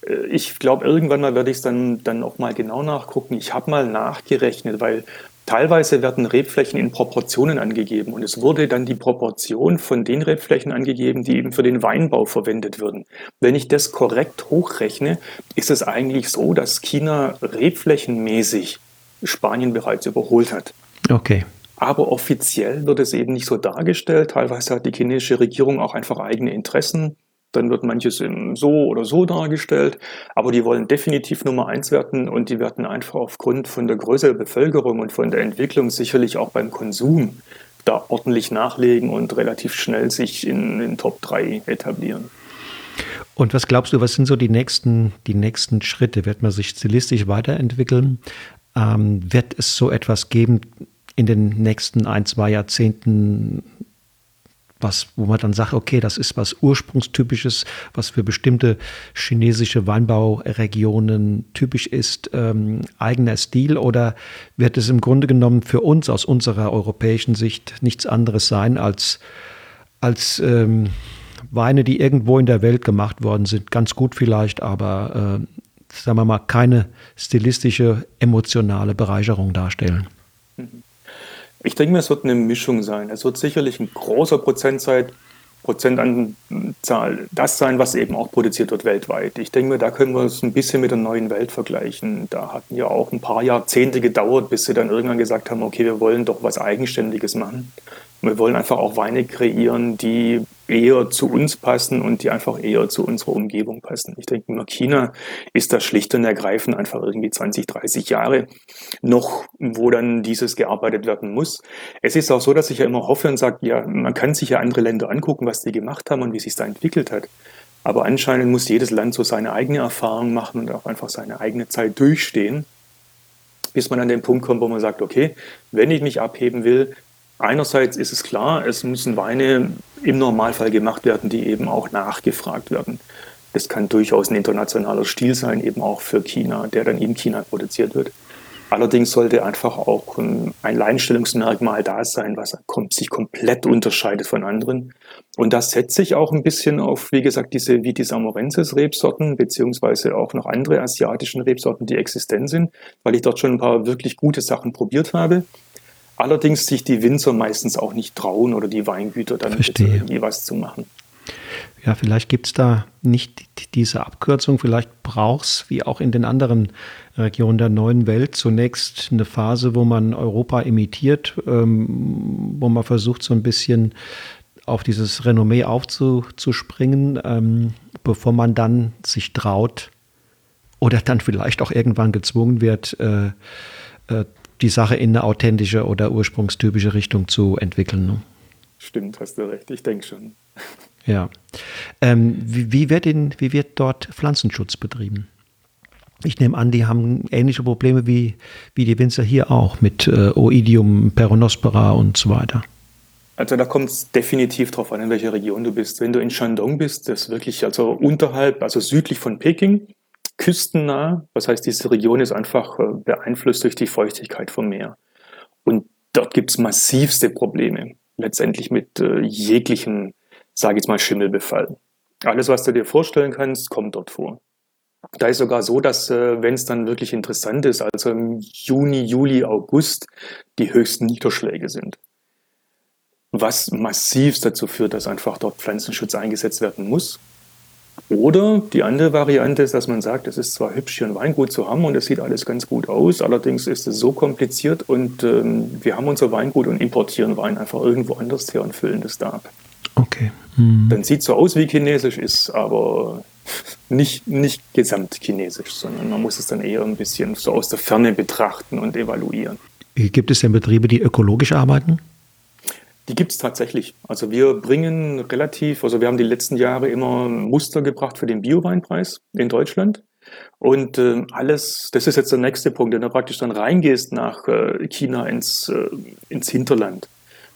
Äh, ich glaube, irgendwann mal werde ich es dann, dann auch mal genau nachgucken. Ich habe mal nachgerechnet, weil Teilweise werden Rebflächen in Proportionen angegeben und es wurde dann die Proportion von den Rebflächen angegeben, die eben für den Weinbau verwendet würden. Wenn ich das korrekt hochrechne, ist es eigentlich so, dass China rebflächenmäßig Spanien bereits überholt hat. Okay. Aber offiziell wird es eben nicht so dargestellt. Teilweise hat die chinesische Regierung auch einfach eigene Interessen dann wird manches so oder so dargestellt, aber die wollen definitiv Nummer eins werden und die werden einfach aufgrund von der Größe der Bevölkerung und von der Entwicklung sicherlich auch beim Konsum da ordentlich nachlegen und relativ schnell sich in den Top 3 etablieren. Und was glaubst du, was sind so die nächsten, die nächsten Schritte? Wird man sich stilistisch weiterentwickeln? Ähm, wird es so etwas geben in den nächsten ein, zwei Jahrzehnten, was, wo man dann sagt, okay, das ist was Ursprungstypisches, was für bestimmte chinesische Weinbauregionen typisch ist, ähm, eigener Stil oder wird es im Grunde genommen für uns aus unserer europäischen Sicht nichts anderes sein als, als ähm, Weine, die irgendwo in der Welt gemacht worden sind, ganz gut vielleicht, aber äh, sagen wir mal, keine stilistische, emotionale Bereicherung darstellen. Mhm. Ich denke mir, es wird eine Mischung sein. Es wird sicherlich ein großer Prozentzeit, Prozentanzahl das sein, was eben auch produziert wird weltweit. Ich denke mir, da können wir es ein bisschen mit der neuen Welt vergleichen. Da hatten ja auch ein paar Jahrzehnte gedauert, bis sie dann irgendwann gesagt haben, okay, wir wollen doch was Eigenständiges machen. Wir wollen einfach auch Weine kreieren, die eher zu uns passen und die einfach eher zu unserer Umgebung passen. Ich denke, nur China ist das schlicht und ergreifend einfach irgendwie 20, 30 Jahre noch, wo dann dieses gearbeitet werden muss. Es ist auch so, dass ich ja immer hoffe und sage, ja, man kann sich ja andere Länder angucken, was die gemacht haben und wie sich da entwickelt hat. Aber anscheinend muss jedes Land so seine eigene Erfahrung machen und auch einfach seine eigene Zeit durchstehen bis man an den Punkt kommt, wo man sagt, okay, wenn ich mich abheben will, einerseits ist es klar, es müssen Weine im Normalfall gemacht werden, die eben auch nachgefragt werden. Das kann durchaus ein internationaler Stil sein, eben auch für China, der dann in China produziert wird. Allerdings sollte einfach auch ein Alleinstellungsmerkmal da sein, was sich komplett unterscheidet von anderen. Und das setzt sich auch ein bisschen auf, wie gesagt, diese Vitis amorensis Rebsorten, beziehungsweise auch noch andere asiatischen Rebsorten, die existent sind, weil ich dort schon ein paar wirklich gute Sachen probiert habe. Allerdings sich die Winzer meistens auch nicht trauen oder die Weingüter dann irgendwie was zu machen. Ja, vielleicht gibt es da nicht diese Abkürzung. Vielleicht braucht es, wie auch in den anderen Regionen der neuen Welt, zunächst eine Phase, wo man Europa imitiert, ähm, wo man versucht, so ein bisschen auf dieses Renommee aufzuspringen, ähm, bevor man dann sich traut oder dann vielleicht auch irgendwann gezwungen wird, äh, äh, die Sache in eine authentische oder ursprungstypische Richtung zu entwickeln. Ne? Stimmt, hast du recht. Ich denke schon. Ja. Ähm, wie, wie, wird in, wie wird dort Pflanzenschutz betrieben? Ich nehme an, die haben ähnliche Probleme wie, wie die Winzer hier auch mit äh, Oidium, Peronospora und so weiter. Also da kommt es definitiv darauf an, in welcher Region du bist. Wenn du in Shandong bist, das ist wirklich also unterhalb, also südlich von Peking, küstennah. Das heißt, diese Region ist einfach äh, beeinflusst durch die Feuchtigkeit vom Meer. Und dort gibt es massivste Probleme, letztendlich mit äh, jeglichem sage jetzt mal, Schimmelbefall. Alles, was du dir vorstellen kannst, kommt dort vor. Da ist sogar so, dass, äh, wenn es dann wirklich interessant ist, also im Juni, Juli, August, die höchsten Niederschläge sind. Was massiv dazu führt, dass einfach dort Pflanzenschutz eingesetzt werden muss. Oder die andere Variante ist, dass man sagt, es ist zwar hübsch, hier ein Weingut zu haben und es sieht alles ganz gut aus, allerdings ist es so kompliziert und ähm, wir haben unser Weingut und importieren Wein einfach irgendwo anders her und füllen das da ab. Okay. Mhm. Dann sieht so aus wie chinesisch, ist aber nicht, nicht gesamt chinesisch, sondern man muss es dann eher ein bisschen so aus der Ferne betrachten und evaluieren. Gibt es denn Betriebe, die ökologisch arbeiten? Die gibt es tatsächlich. Also wir bringen relativ, also wir haben die letzten Jahre immer Muster gebracht für den Bioweinpreis in Deutschland. Und äh, alles, das ist jetzt der nächste Punkt, wenn du praktisch dann reingehst nach äh, China ins, äh, ins Hinterland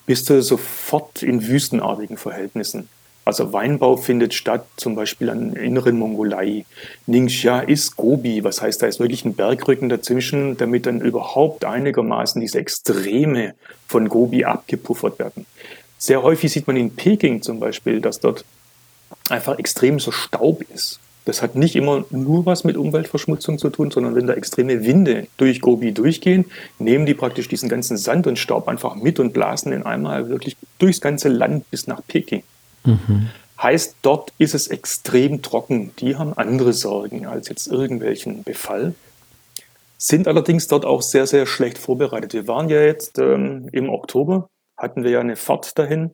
bist du sofort in wüstenartigen Verhältnissen. Also Weinbau findet statt, zum Beispiel an inneren Mongolei. Ningxia ist Gobi, was heißt, da ist wirklich ein Bergrücken dazwischen, damit dann überhaupt einigermaßen diese Extreme von Gobi abgepuffert werden. Sehr häufig sieht man in Peking zum Beispiel, dass dort einfach extrem so Staub ist. Das hat nicht immer nur was mit Umweltverschmutzung zu tun, sondern wenn da extreme Winde durch Gobi durchgehen, nehmen die praktisch diesen ganzen Sand und Staub einfach mit und blasen den einmal wirklich durchs ganze Land bis nach Peking. Mhm. Heißt, dort ist es extrem trocken. Die haben andere Sorgen als jetzt irgendwelchen Befall. Sind allerdings dort auch sehr, sehr schlecht vorbereitet. Wir waren ja jetzt ähm, im Oktober, hatten wir ja eine Fahrt dahin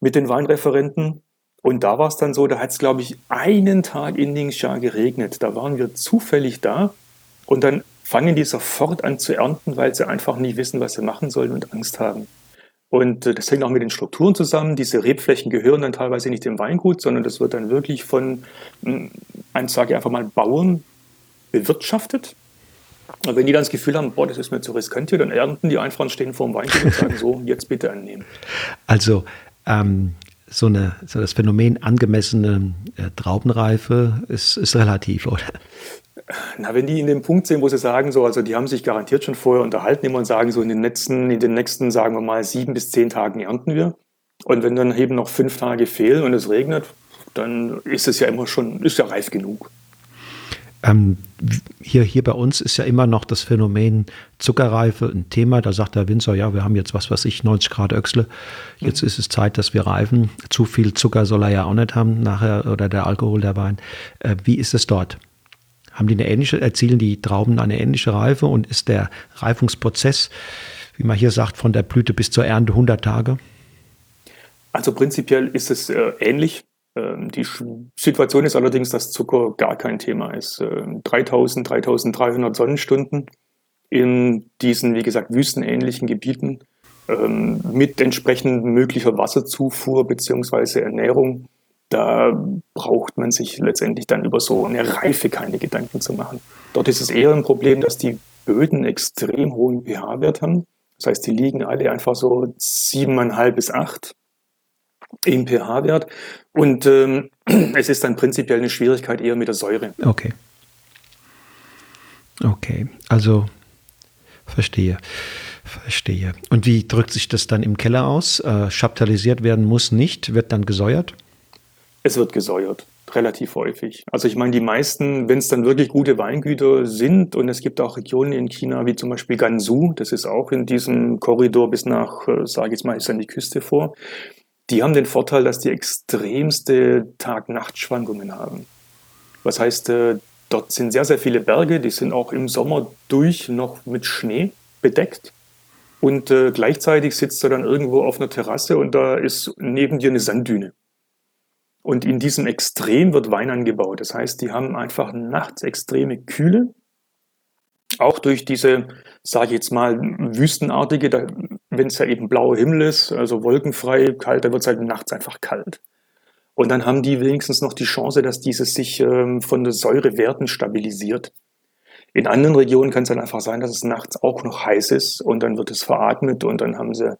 mit den Weinreferenten und da war es dann so, da hat es, glaube ich, einen Tag in Ningxia geregnet. Da waren wir zufällig da und dann fangen die sofort an zu ernten, weil sie einfach nicht wissen, was sie machen sollen und Angst haben. Und äh, das hängt auch mit den Strukturen zusammen. Diese Rebflächen gehören dann teilweise nicht dem Weingut, sondern das wird dann wirklich von, hm, ich sage einfach mal, Bauern bewirtschaftet. Und wenn die dann das Gefühl haben, boah, das ist mir zu riskant hier, dann ernten die einfach und stehen vor dem Weingut und sagen so, jetzt bitte annehmen. Also ähm, so, eine, so das Phänomen angemessene äh, Traubenreife ist, ist relativ, oder? Na, wenn die in dem Punkt sind, wo sie sagen, so, also die haben sich garantiert schon vorher unterhalten immer und sagen, so in den letzten, in den nächsten, sagen wir mal, sieben bis zehn Tagen ernten wir. Und wenn dann eben noch fünf Tage fehlen und es regnet, dann ist es ja immer schon, ist ja reif genug. Ähm, hier, hier bei uns ist ja immer noch das Phänomen Zuckerreife ein Thema. Da sagt der Winzer, ja, wir haben jetzt was weiß ich, 90 Grad Öchsle. Jetzt mhm. ist es Zeit, dass wir reifen. Zu viel Zucker soll er ja auch nicht haben nachher oder der Alkohol, der Wein. Äh, wie ist es dort? Haben die eine ähnliche, erzielen die Trauben eine ähnliche Reife und ist der Reifungsprozess, wie man hier sagt, von der Blüte bis zur Ernte 100 Tage? Also prinzipiell ist es äh, ähnlich. Ähm, die Situation ist allerdings, dass Zucker gar kein Thema ist. 3000, ähm, 3300 Sonnenstunden in diesen, wie gesagt, wüstenähnlichen Gebieten ähm, mit entsprechend möglicher Wasserzufuhr beziehungsweise Ernährung. Da braucht man sich letztendlich dann über so eine Reife keine Gedanken zu machen. Dort ist es eher ein Problem, dass die Böden extrem hohen pH-Wert haben. Das heißt, die liegen alle einfach so siebeneinhalb bis acht im pH-Wert. Und ähm, es ist dann prinzipiell eine Schwierigkeit eher mit der Säure. Okay. Okay, also verstehe. Verstehe. Und wie drückt sich das dann im Keller aus? Äh, chaptalisiert werden muss nicht, wird dann gesäuert? Es wird gesäuert, relativ häufig. Also ich meine, die meisten, wenn es dann wirklich gute Weingüter sind, und es gibt auch Regionen in China, wie zum Beispiel Gansu, das ist auch in diesem Korridor bis nach, äh, sage ich jetzt mal, ist an die Küste vor, die haben den Vorteil, dass die extremste Tag-Nacht-Schwankungen haben. Was heißt, äh, dort sind sehr, sehr viele Berge, die sind auch im Sommer durch noch mit Schnee bedeckt. Und äh, gleichzeitig sitzt du dann irgendwo auf einer Terrasse und da ist neben dir eine Sanddüne. Und in diesem Extrem wird Wein angebaut. Das heißt, die haben einfach nachts extreme Kühle. Auch durch diese, sage ich jetzt mal, wüstenartige, wenn es ja eben blauer Himmel ist, also wolkenfrei, kalt, da wird es halt nachts einfach kalt. Und dann haben die wenigstens noch die Chance, dass dieses sich ähm, von den Säurewerten stabilisiert. In anderen Regionen kann es dann einfach sein, dass es nachts auch noch heiß ist und dann wird es veratmet und dann haben sie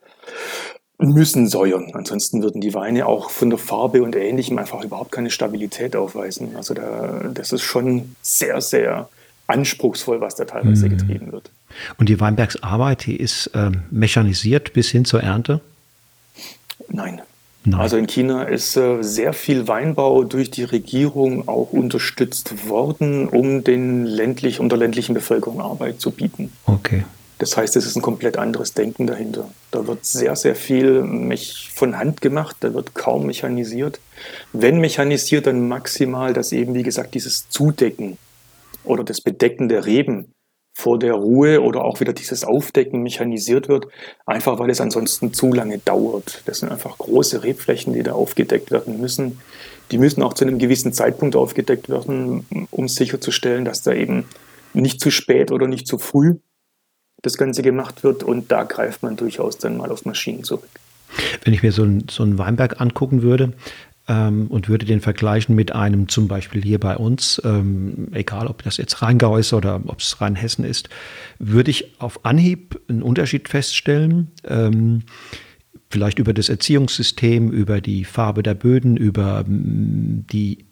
müssen säuern. Ansonsten würden die Weine auch von der Farbe und Ähnlichem einfach überhaupt keine Stabilität aufweisen. Also da, das ist schon sehr, sehr anspruchsvoll, was da teilweise mhm. getrieben wird. Und die Weinbergsarbeit, die ist ähm, mechanisiert bis hin zur Ernte? Nein, Nein. Also in China ist äh, sehr viel Weinbau durch die Regierung auch unterstützt worden, um den ländlich, um der ländlichen Bevölkerung Arbeit zu bieten. Okay. Das heißt, es ist ein komplett anderes Denken dahinter. Da wird sehr, sehr viel von Hand gemacht, da wird kaum mechanisiert. Wenn mechanisiert, dann maximal, dass eben, wie gesagt, dieses Zudecken oder das Bedecken der Reben vor der Ruhe oder auch wieder dieses Aufdecken mechanisiert wird, einfach weil es ansonsten zu lange dauert. Das sind einfach große Rebflächen, die da aufgedeckt werden müssen. Die müssen auch zu einem gewissen Zeitpunkt aufgedeckt werden, um sicherzustellen, dass da eben nicht zu spät oder nicht zu früh das Ganze gemacht wird. Und da greift man durchaus dann mal auf Maschinen zurück. Wenn ich mir so, ein, so einen Weinberg angucken würde, ähm, und würde den vergleichen mit einem zum Beispiel hier bei uns, ähm, egal ob das jetzt Rheingau ist oder ob es Rheinhessen ist, würde ich auf Anhieb einen Unterschied feststellen. Ähm, vielleicht über das Erziehungssystem, über die Farbe der Böden, über mm, die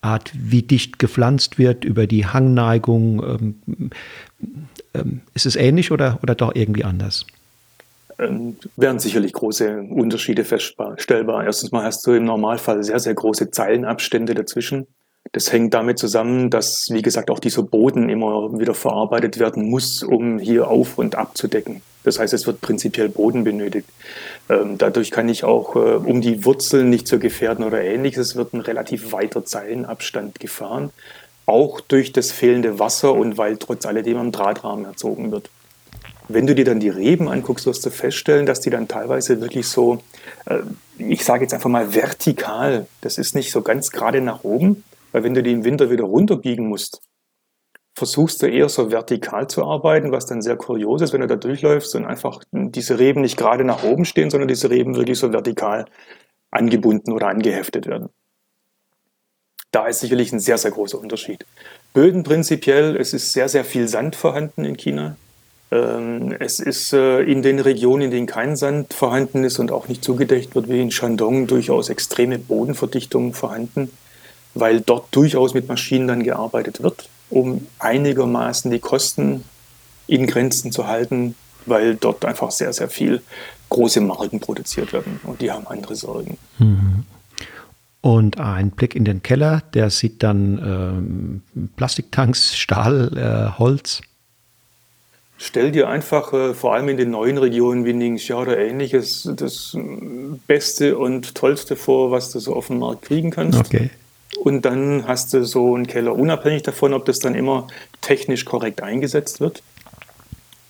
Art, wie dicht gepflanzt wird, über die Hangneigung. Ähm, ist es ähnlich oder, oder doch irgendwie anders? ähm, wären sicherlich große Unterschiede feststellbar. Erstens mal hast du im Normalfall sehr, sehr große Zeilenabstände dazwischen. Das hängt damit zusammen, dass, wie gesagt, auch dieser Boden immer wieder verarbeitet werden muss, um hier auf- und abzudecken. Das heißt, es wird prinzipiell Boden benötigt. Ähm, dadurch kann ich auch, äh, um die Wurzeln nicht zu gefährden oder ähnliches, wird ein relativ weiter Zeilenabstand gefahren. Auch durch das fehlende Wasser und weil trotz alledem am Drahtrahmen erzogen wird. Wenn du dir dann die Reben anguckst, wirst du feststellen, dass die dann teilweise wirklich so, äh, ich sage jetzt einfach mal vertikal, das ist nicht so ganz gerade nach oben, weil wenn du die im Winter wieder runterbiegen musst, versuchst du eher so vertikal zu arbeiten, was dann sehr kurios ist, wenn du da durchläufst und einfach diese Reben nicht gerade nach oben stehen, sondern diese Reben wirklich so vertikal angebunden oder angeheftet werden. Da ist sicherlich ein sehr, sehr großer Unterschied. Böden prinzipiell, es ist sehr, sehr viel Sand vorhanden in China. Ähm, es ist äh, in den Regionen, in denen kein Sand vorhanden ist und auch nicht zugedeckt wird, wie in Shandong, durchaus extreme Bodenverdichtungen vorhanden, weil dort durchaus mit Maschinen dann gearbeitet wird, um einigermaßen die Kosten in Grenzen zu halten, weil dort einfach sehr, sehr viel große Marken produziert werden und die haben andere Sorgen. Mhm. Und ein Blick in den Keller, der sieht dann ähm, Plastiktanks, Stahl, äh, Holz. Stell dir einfach äh, vor allem in den neuen Regionen wie Ningxia oder ähnliches das Beste und Tollste vor, was du so auf dem Markt kriegen kannst. Okay. Und dann hast du so einen Keller, unabhängig davon, ob das dann immer technisch korrekt eingesetzt wird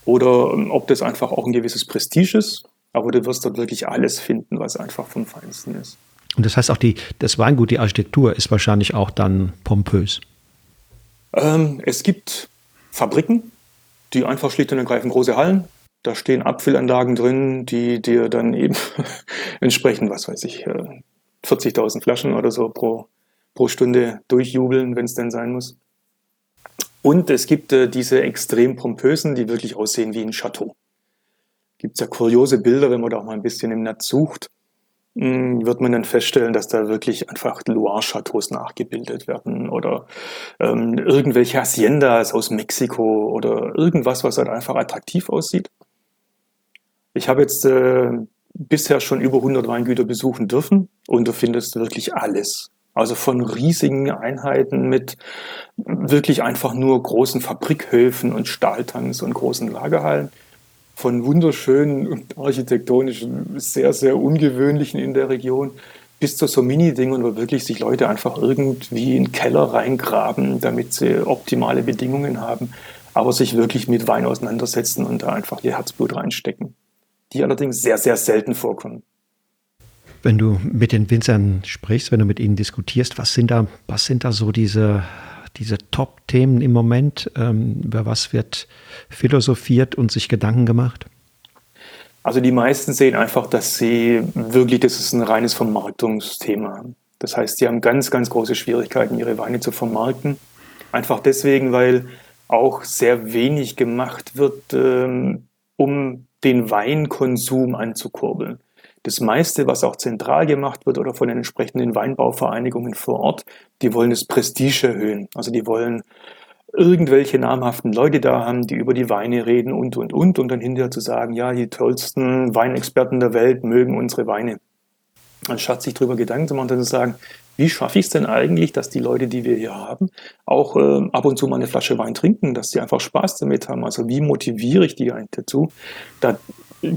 oder ähm, ob das einfach auch ein gewisses Prestige ist. Aber du wirst dort wirklich alles finden, was einfach vom Feinsten ist. Und das heißt auch, die, das Weingut, die Architektur ist wahrscheinlich auch dann pompös. Ähm, es gibt Fabriken, die einfach schlicht und ergreifend große Hallen. Da stehen Abfüllanlagen drin, die dir dann eben entsprechend, was weiß ich, 40.000 äh, Flaschen oder so pro, pro Stunde durchjubeln, wenn es denn sein muss. Und es gibt äh, diese extrem pompösen, die wirklich aussehen wie ein Chateau. Gibt es ja kuriose Bilder, wenn man da auch mal ein bisschen im Netz sucht, wird man dann feststellen, dass da wirklich einfach Loire-Chateaus nachgebildet werden oder ähm, irgendwelche Haciendas aus Mexiko oder irgendwas, was halt einfach attraktiv aussieht. Ich habe jetzt äh, bisher schon über 100 Weingüter besuchen dürfen und du findest wirklich alles. Also von riesigen Einheiten mit wirklich einfach nur großen Fabrikhöfen und Stahltanks und großen Lagerhallen, von wunderschönen und architektonischen, sehr, sehr ungewöhnlichen in der Region, bis zu so Mini-Dingen, wo wirklich sich Leute einfach irgendwie in den Keller reingraben, damit sie optimale Bedingungen haben, aber sich wirklich mit Wein auseinandersetzen und da einfach ihr Herzblut reinstecken. Die allerdings sehr, sehr selten vorkommen wenn du mit den Winzern sprichst, wenn du mit ihnen diskutierst, was sind da, was sind da so diese, diese Top-Themen im Moment? Ähm, über was wird philosophiert und sich Gedanken gemacht? Also die meisten sehen einfach, dass sie wirklich, das ist ein reines Vermarktungsthema. Das heißt, sie haben ganz, ganz große Schwierigkeiten, ihre Weine zu vermarkten. Einfach deswegen, weil auch sehr wenig gemacht wird, ähm, um den Weinkonsum anzukurbeln das meiste, was auch zentral gemacht wird oder von den entsprechenden Weinbauvereinigungen vor Ort, die wollen das Prestige erhöhen. Also die wollen irgendwelche namhaften Leute da haben, die über die Weine reden und, und, und, um dann hinterher zu sagen, ja, die tollsten Weinexperten der Welt mögen unsere Weine. Anstatt sich darüber Gedanken zu machen, dann zu sagen, wie schaffe ich es denn eigentlich, dass die Leute, die wir hier haben, auch äh, ab und zu mal eine Flasche Wein trinken, dass sie einfach Spaß damit haben? Also wie motiviere ich die eigentlich dazu, da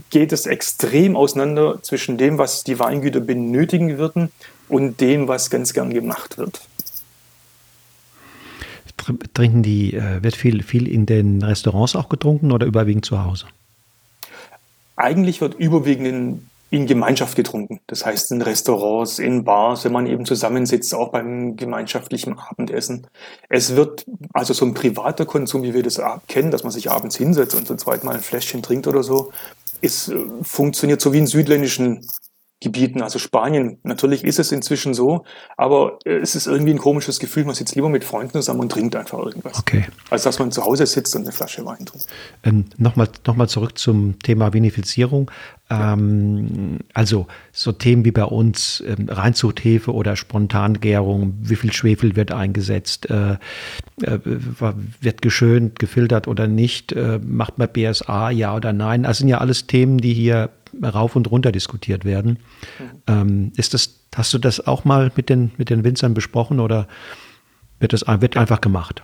geht es extrem auseinander zwischen dem, was die Weingüter benötigen würden und dem, was ganz gern gemacht wird. Trinken die, äh, wird viel, viel in den Restaurants auch getrunken oder überwiegend zu Hause? Eigentlich wird überwiegend in, in Gemeinschaft getrunken. Das heißt in Restaurants, in Bars, wenn man eben zusammensitzt, auch beim gemeinschaftlichen Abendessen. Es wird also so ein privater Konsum, wie wir das kennen, dass man sich abends hinsetzt und so zweimal ein Fläschchen trinkt oder so, es funktioniert so wie in südländischen Gebieten, also Spanien. Natürlich ist es inzwischen so, aber äh, es ist irgendwie ein komisches Gefühl, man sitzt lieber mit Freunden zusammen und trinkt einfach irgendwas. Okay. Als dass man zu Hause sitzt und eine Flasche Wein trinkt. Ähm, Nochmal noch mal zurück zum Thema Vinifizierung. Ähm, also so Themen wie bei uns, ähm, Reinzuchthefe oder Spontangärung, wie viel Schwefel wird eingesetzt, äh, äh, wird geschönt, gefiltert oder nicht, äh, macht man BSA, ja oder nein. Das sind ja alles Themen, die hier rauf und runter diskutiert werden. Mhm. Ist das, hast du das auch mal mit den, mit den Winzern besprochen oder wird das wird einfach gemacht?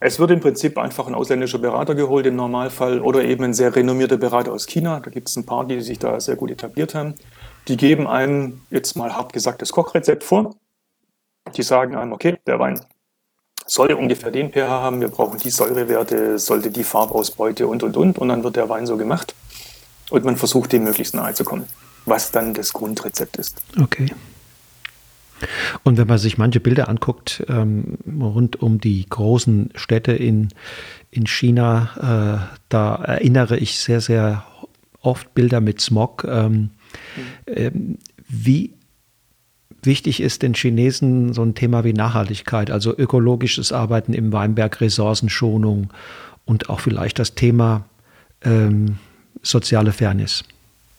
Es wird im Prinzip einfach ein ausländischer Berater geholt im Normalfall oder eben ein sehr renommierter Berater aus China. Da gibt es ein paar, die sich da sehr gut etabliert haben. Die geben einem jetzt mal hart gesagt das Kochrezept vor. Die sagen einem, okay, der Wein soll ungefähr den pH haben, wir brauchen die Säurewerte, sollte die Farbausbeute und und und und dann wird der Wein so gemacht und man versucht dem möglichst nahe zu kommen, was dann das Grundrezept ist. Okay. Und wenn man sich manche Bilder anguckt, ähm, rund um die großen Städte in, in China, äh, da erinnere ich sehr, sehr oft Bilder mit Smog. Ähm, mhm. wie wichtig ist den Chinesen so ein Thema wie Nachhaltigkeit, also ökologisches Arbeiten im Weinberg, Ressourcenschonung und auch vielleicht das Thema ähm, soziale Fairness?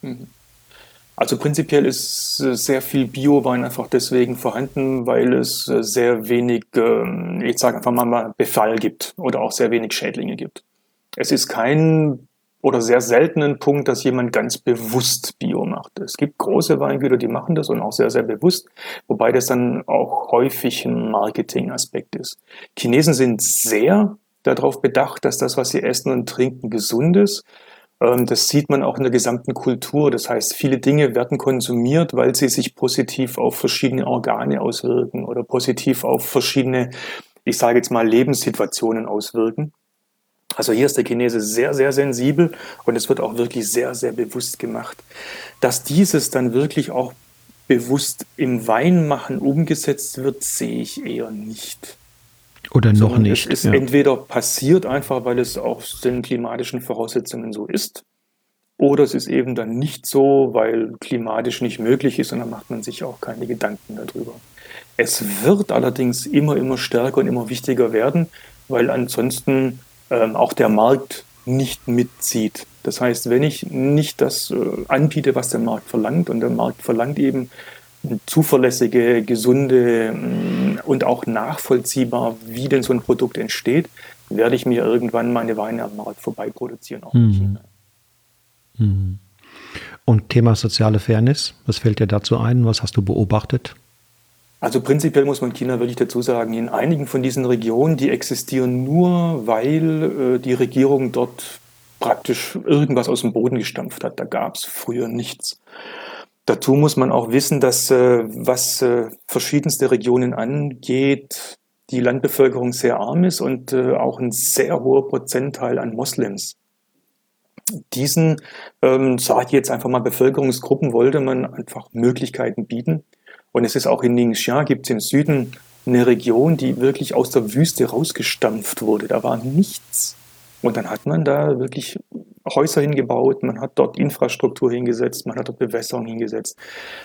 Mhm. Also prinzipiell ist äh, sehr viel Biowein einfach deswegen vorhanden, weil es äh, sehr wenig, ähm, ich sage einfach mal, Befall gibt oder auch sehr wenig Schädlinge gibt. Es ist kein oder sehr seltenen Punkt, dass jemand ganz bewusst Bio macht. Es gibt große Weingüter, die machen das und auch sehr, sehr bewusst, wobei das dann auch häufig ein Marketingaspekt ist. Chinesen sind sehr darauf bedacht, dass das, was sie essen und trinken, gesund ist. Ähm, das sieht man auch in der gesamten Kultur. Das heißt, viele Dinge werden konsumiert, weil sie sich positiv auf verschiedene Organe auswirken oder positiv auf verschiedene, ich sage jetzt mal, Lebenssituationen auswirken. Also hier ist der Chinese sehr, sehr sensibel und es wird auch wirklich sehr, sehr bewusst gemacht. Dass dieses dann wirklich auch bewusst im Weinmachen umgesetzt wird, sehe ich eher nicht. Oder noch Sondern nicht. Es ist ja. entweder passiert einfach, weil es auch den klimatischen Voraussetzungen so ist, oder es ist eben dann nicht so, weil klimatisch nicht möglich ist und dann macht man sich auch keine Gedanken darüber. Es wird allerdings immer, immer stärker und immer wichtiger werden, weil ansonsten ähm, auch der Markt nicht mitzieht. Das heißt, wenn ich nicht das äh, anbiete, was der Markt verlangt, und der Markt verlangt eben zuverlässige, gesunde mm, und auch nachvollziehbar, wie denn so ein Produkt entsteht, werde ich mir irgendwann meine Weine am Markt vorbei produzieren, auch in mhm. China. Mhm. Und Thema soziale Fairness, was fällt dir dazu ein? Was hast du beobachtet? Also prinzipiell muss man China wirklich dazu sagen, in einigen von diesen Regionen, die existieren nur, weil äh, die Regierung dort praktisch irgendwas aus dem Boden gestampft hat. Da gab es früher nichts. Dazu muss man auch wissen, dass äh, was äh, verschiedenste Regionen angeht, die Landbevölkerung sehr arm ist und äh, auch ein sehr hoher Prozentteil an Moslems. Diesen, ähm, sage ich jetzt einfach mal, Bevölkerungsgruppen wollte man einfach Möglichkeiten bieten. Und es ist auch in Ningxia, gibt es im Süden eine Region, die wirklich aus der Wüste rausgestampft wurde. Da war nichts. Und dann hat man da wirklich Häuser hingebaut, man hat dort Infrastruktur hingesetzt, man hat dort Bewässerung hingesetzt.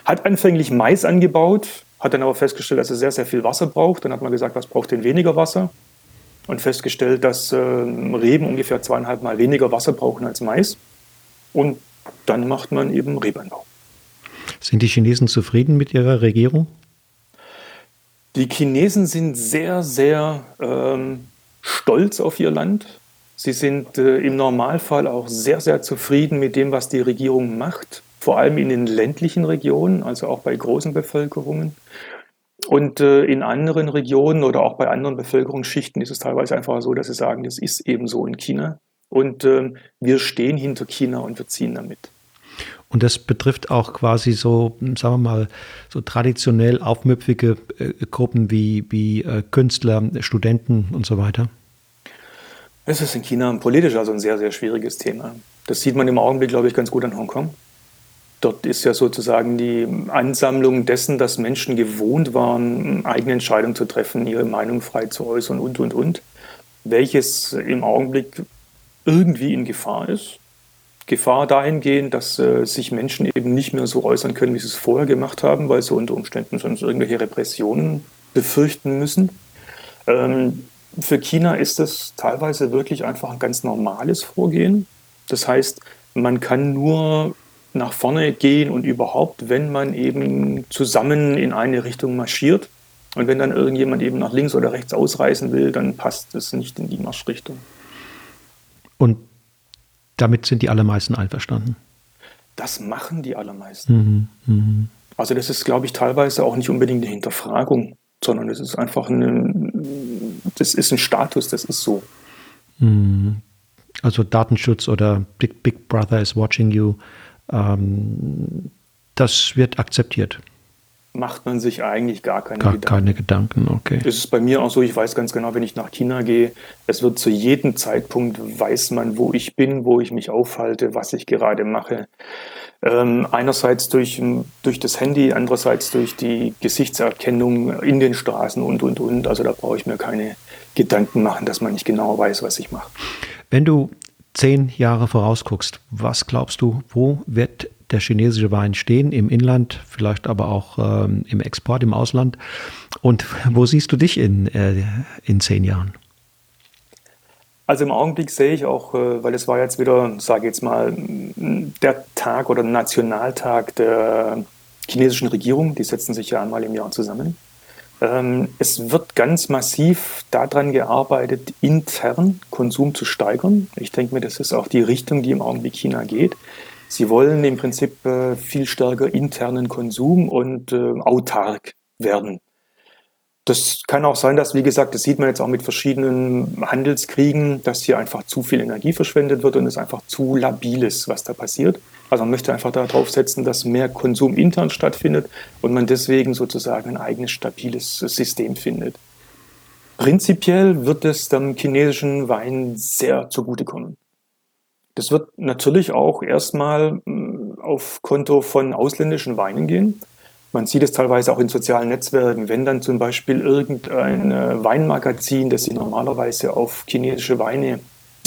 Hat anfänglich Mais angebaut, hat dann aber festgestellt, dass er sehr, sehr viel Wasser braucht. Dann hat man gesagt, was braucht denn weniger Wasser? Und festgestellt, dass äh, Reben ungefähr zweieinhalb Mal weniger Wasser brauchen als Mais. Und dann macht man eben Rebanbau. Sind die Chinesen zufrieden mit ihrer Regierung? Die Chinesen sind sehr, sehr ähm, stolz auf ihr Land. Sie sind äh, im Normalfall auch sehr, sehr zufrieden mit dem, was die Regierung macht, vor allem in den ländlichen Regionen, also auch bei großen Bevölkerungen. Und äh, in anderen Regionen oder auch bei anderen Bevölkerungsschichten ist es teilweise einfach so, dass sie sagen, das ist eben so in China. Und äh, wir stehen hinter China und wir ziehen damit. Und das betrifft auch quasi so, sagen wir mal, so traditionell aufmüpfige äh, Gruppen wie, wie äh, Künstler, Studenten und so weiter. Es ist in China politisch also ein sehr, sehr schwieriges Thema. Das sieht man im Augenblick, glaube ich, ganz gut an Hongkong. Dort ist ja sozusagen die Ansammlung dessen, dass Menschen gewohnt waren, eigene Entscheidungen zu treffen, ihre Meinung frei zu äußern und, und, und. Welches im Augenblick irgendwie in Gefahr ist. Gefahr dahingehend, dass äh, sich Menschen eben nicht mehr so äußern können, wie sie es vorher gemacht haben, weil sie unter Umständen sonst irgendwelche Repressionen befürchten müssen. Ähm, für China ist das teilweise wirklich einfach ein ganz normales Vorgehen. Das heißt, man kann nur nach vorne gehen und überhaupt, wenn man eben zusammen in eine Richtung marschiert. Und wenn dann irgendjemand eben nach links oder rechts ausreißen will, dann passt es nicht in die Marschrichtung. Und damit sind die allermeisten einverstanden. Das machen die allermeisten. Mhm, mh. Also das ist, glaube ich, teilweise auch nicht unbedingt eine Hinterfragung, sondern es ist einfach eine, das ist ein Status, das ist so. Mhm. Also Datenschutz oder Big, Big Brother is watching you, ähm, das wird akzeptiert macht man sich eigentlich gar keine gar Gedanken. Keine Gedanken, okay. Das ist bei mir auch so, ich weiß ganz genau, wenn ich nach China gehe, es wird zu jedem Zeitpunkt, weiß man, wo ich bin, wo ich mich aufhalte, was ich gerade mache. Ähm, einerseits durch, durch das Handy, andererseits durch die Gesichtserkennung in den Straßen und, und, und. Also da brauche ich mir keine Gedanken machen, dass man nicht genau weiß, was ich mache. Wenn du zehn Jahre vorausguckst, was glaubst du, wo wird der chinesische Wein stehen, im Inland, vielleicht aber auch ähm, im Export, im Ausland. Und wo siehst du dich in, äh, in zehn Jahren? Also im Augenblick sehe ich auch, äh, weil es war jetzt wieder, sage ich jetzt mal, der Tag oder Nationaltag der chinesischen Regierung, die setzen sich ja einmal im Jahr zusammen. Ähm, es wird ganz massiv daran gearbeitet, intern Konsum zu steigern. Ich denke mir, das ist auch die Richtung, die im Augenblick China geht. Sie wollen im Prinzip äh, viel stärker internen Konsum und äh, autark werden. Das kann auch sein, dass, wie gesagt, das sieht man jetzt auch mit verschiedenen Handelskriegen, dass hier einfach zu viel Energie verschwendet wird und es einfach zu labil ist, was da passiert. Also man möchte einfach darauf setzen, dass mehr Konsum intern stattfindet und man deswegen sozusagen ein eigenes stabiles System findet. Prinzipiell wird es dem chinesischen Wein sehr zugutekommen. Das wird natürlich auch erstmal hm, auf Konto von ausländischen Weinen gehen. Man sieht es teilweise auch in sozialen Netzwerken, wenn dann zum Beispiel irgendein äh, Weinmagazin, das sie normalerweise auf chinesische Weine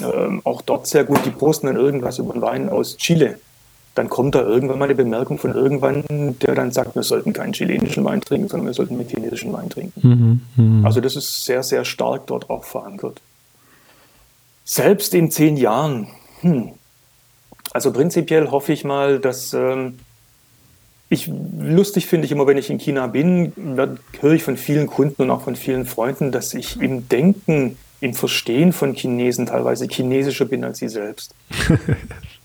äh, auch dort sehr gut, die posten dann irgendwas über einen Wein aus Chile. Dann kommt da irgendwann mal eine Bemerkung von irgendwann, der dann sagt, wir sollten keinen chilenischen Wein trinken, sondern wir sollten mit chinesischen Wein trinken. Mhm, mh. Also das ist sehr, sehr stark dort auch verankert. Selbst in zehn Jahren. Hm. Also prinzipiell hoffe ich mal, dass ähm, ich lustig finde ich immer, wenn ich in China bin, höre ich von vielen Kunden und auch von vielen Freunden, dass ich im Denken, im Verstehen von Chinesen teilweise chinesischer bin als sie selbst.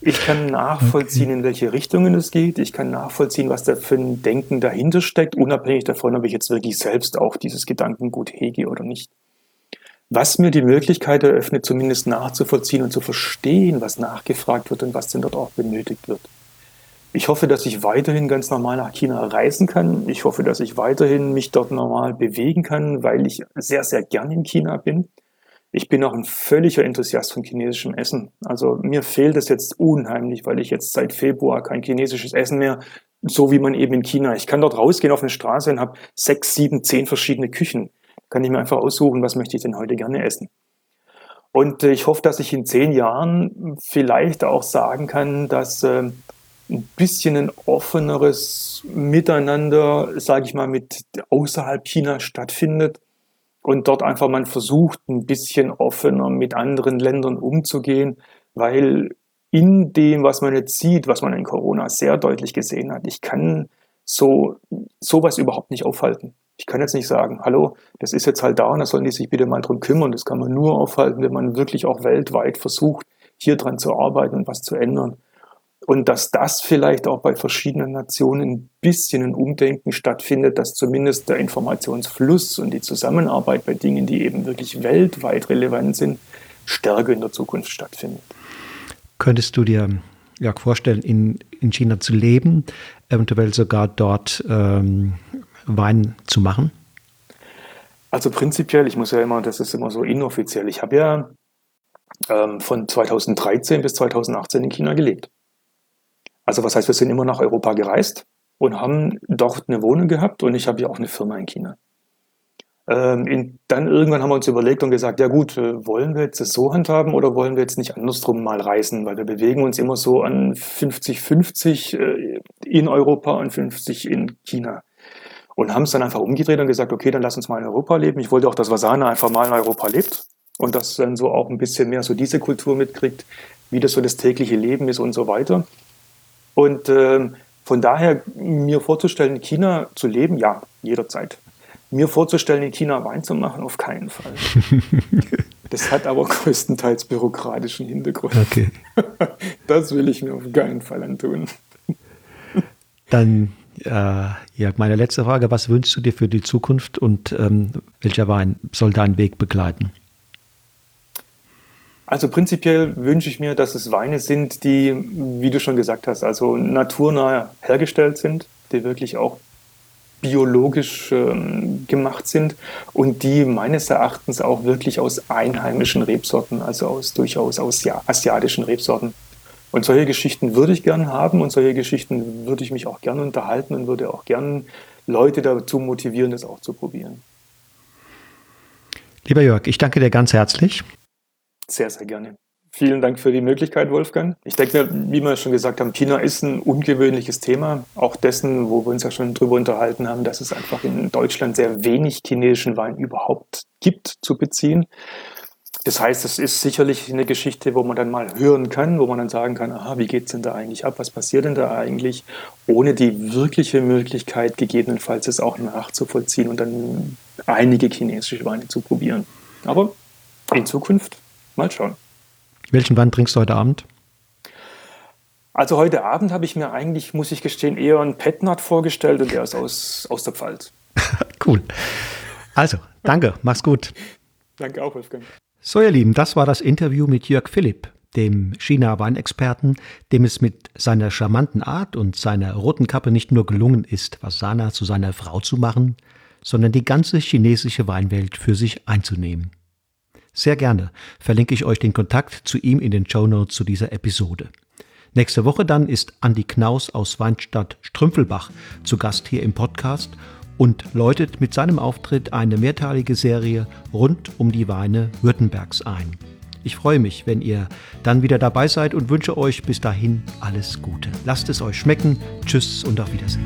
Ich kann nachvollziehen, okay. in welche Richtungen es geht. Ich kann nachvollziehen, was da für ein Denken dahinter steckt, unabhängig davon, ob ich jetzt wirklich selbst auch dieses Gedankengut hege oder nicht. Was mir die Möglichkeit eröffnet, zumindest nachzuvollziehen und zu verstehen, was nachgefragt wird und was denn dort auch benötigt wird. Ich hoffe, dass ich weiterhin ganz normal nach China reisen kann. Ich hoffe, dass ich weiterhin mich dort normal bewegen kann, weil ich sehr, sehr gern in China bin. Ich bin auch ein völliger Enthusiast von chinesischem Essen. Also mir fehlt es jetzt unheimlich, weil ich jetzt seit Februar kein chinesisches Essen mehr, so wie man eben in China. Ich kann dort rausgehen auf eine Straße und habe sechs, sieben, zehn verschiedene Küchen. Kann ich mir einfach aussuchen, was möchte ich denn heute gerne essen. Und äh, ich hoffe, dass ich in zehn Jahren vielleicht auch sagen kann, dass äh, ein bisschen ein offeneres Miteinander, sage ich mal, mit außerhalb China stattfindet und dort einfach man versucht, ein bisschen offener mit anderen Ländern umzugehen, weil in dem, was man jetzt sieht, was man in Corona sehr deutlich gesehen hat, ich kann so sowas überhaupt nicht aufhalten. Ich kann jetzt nicht sagen, hallo, das ist jetzt halt da und da sollen die sich bitte mal drum kümmern. Das kann man nur aufhalten, wenn man wirklich auch weltweit versucht, hier dran zu arbeiten und was zu ändern. Und dass das vielleicht auch bei verschiedenen Nationen ein bisschen ein Umdenken stattfindet, dass zumindest der Informationsfluss und die Zusammenarbeit bei Dingen, die eben wirklich weltweit relevant sind, stärker in der Zukunft stattfindet. Könntest du dir ja, vorstellen, in, in China zu leben, eventuell sogar dort ähm, Wein zu machen? Also prinzipiell, ich muss ja immer, das ist immer so inoffiziell. Ich habe ja ähm, von 2013 bis 2018 in China gelebt. Also was heißt, wir sind immer nach Europa gereist und haben dort eine Wohnung gehabt und ich habe ja auch eine Firma in China. Ähm, in, dann irgendwann haben wir uns überlegt und gesagt, ja gut, äh, wollen wir jetzt das so handhaben oder wollen wir jetzt nicht andersrum mal reisen, weil wir bewegen uns immer so an 50-50 äh, in Europa und 50 in China. Und haben es dann einfach umgedreht und gesagt, okay, dann lass uns mal in Europa leben. Ich wollte auch, dass Vasana einfach mal in Europa lebt und dass dann so auch ein bisschen mehr so diese Kultur mitkriegt, wie das so das tägliche Leben ist und so weiter. Und ähm, von daher mir vorzustellen, in China zu leben, ja, jederzeit. Mir vorzustellen, in China Wein zu machen, auf keinen Fall. Das hat aber größtenteils bürokratischen Hintergrund. Okay. Das will ich mir auf keinen Fall antun. Dann, äh, ja, meine letzte Frage: Was wünschst du dir für die Zukunft und ähm, welcher Wein soll deinen Weg begleiten? Also prinzipiell wünsche ich mir, dass es Weine sind, die, wie du schon gesagt hast, also naturnah hergestellt sind, die wirklich auch biologisch ähm, gemacht sind und die meines Erachtens auch wirklich aus einheimischen Rebsorten, also aus durchaus aus asiatischen Rebsorten. Und solche Geschichten würde ich gern haben und solche Geschichten würde ich mich auch gern unterhalten und würde auch gern Leute dazu motivieren, das auch zu probieren. Lieber Jörg, ich danke dir ganz herzlich. Sehr, sehr gerne. Vielen Dank für die Möglichkeit, Wolfgang. Ich denke, wie wir schon gesagt haben, China ist ein ungewöhnliches Thema. Auch dessen, wo wir uns ja schon drüber unterhalten haben, dass es einfach in Deutschland sehr wenig chinesischen Wein überhaupt gibt zu beziehen. Das heißt, es ist sicherlich eine Geschichte, wo man dann mal hören kann, wo man dann sagen kann, aha, wie geht es denn da eigentlich ab, was passiert denn da eigentlich, ohne die wirkliche Möglichkeit gegebenenfalls es auch nachzuvollziehen und dann einige chinesische Weine zu probieren. Aber in Zukunft Mal schauen. Welchen Wein trinkst du heute Abend? Also heute Abend habe ich mir eigentlich, muss ich gestehen, eher einen Petnat vorgestellt und der ist aus, aus der Pfalz. cool. Also, danke, mach's gut. Danke auch, Wolfgang. So, ihr Lieben, das war das Interview mit Jörg Philipp, dem China-Weinexperten, dem es mit seiner charmanten Art und seiner roten Kappe nicht nur gelungen ist, Vasana zu seiner Frau zu machen, sondern die ganze chinesische Weinwelt für sich einzunehmen. Sehr gerne verlinke ich euch den Kontakt zu ihm in den Show Notes zu dieser Episode. Nächste Woche dann ist Andi Knaus aus Weinstadt Strümpfelbach zu Gast hier im Podcast und läutet mit seinem Auftritt eine mehrteilige Serie rund um die Weine Württembergs ein. Ich freue mich, wenn ihr dann wieder dabei seid und wünsche euch bis dahin alles Gute. Lasst es euch schmecken. Tschüss und auf Wiedersehen.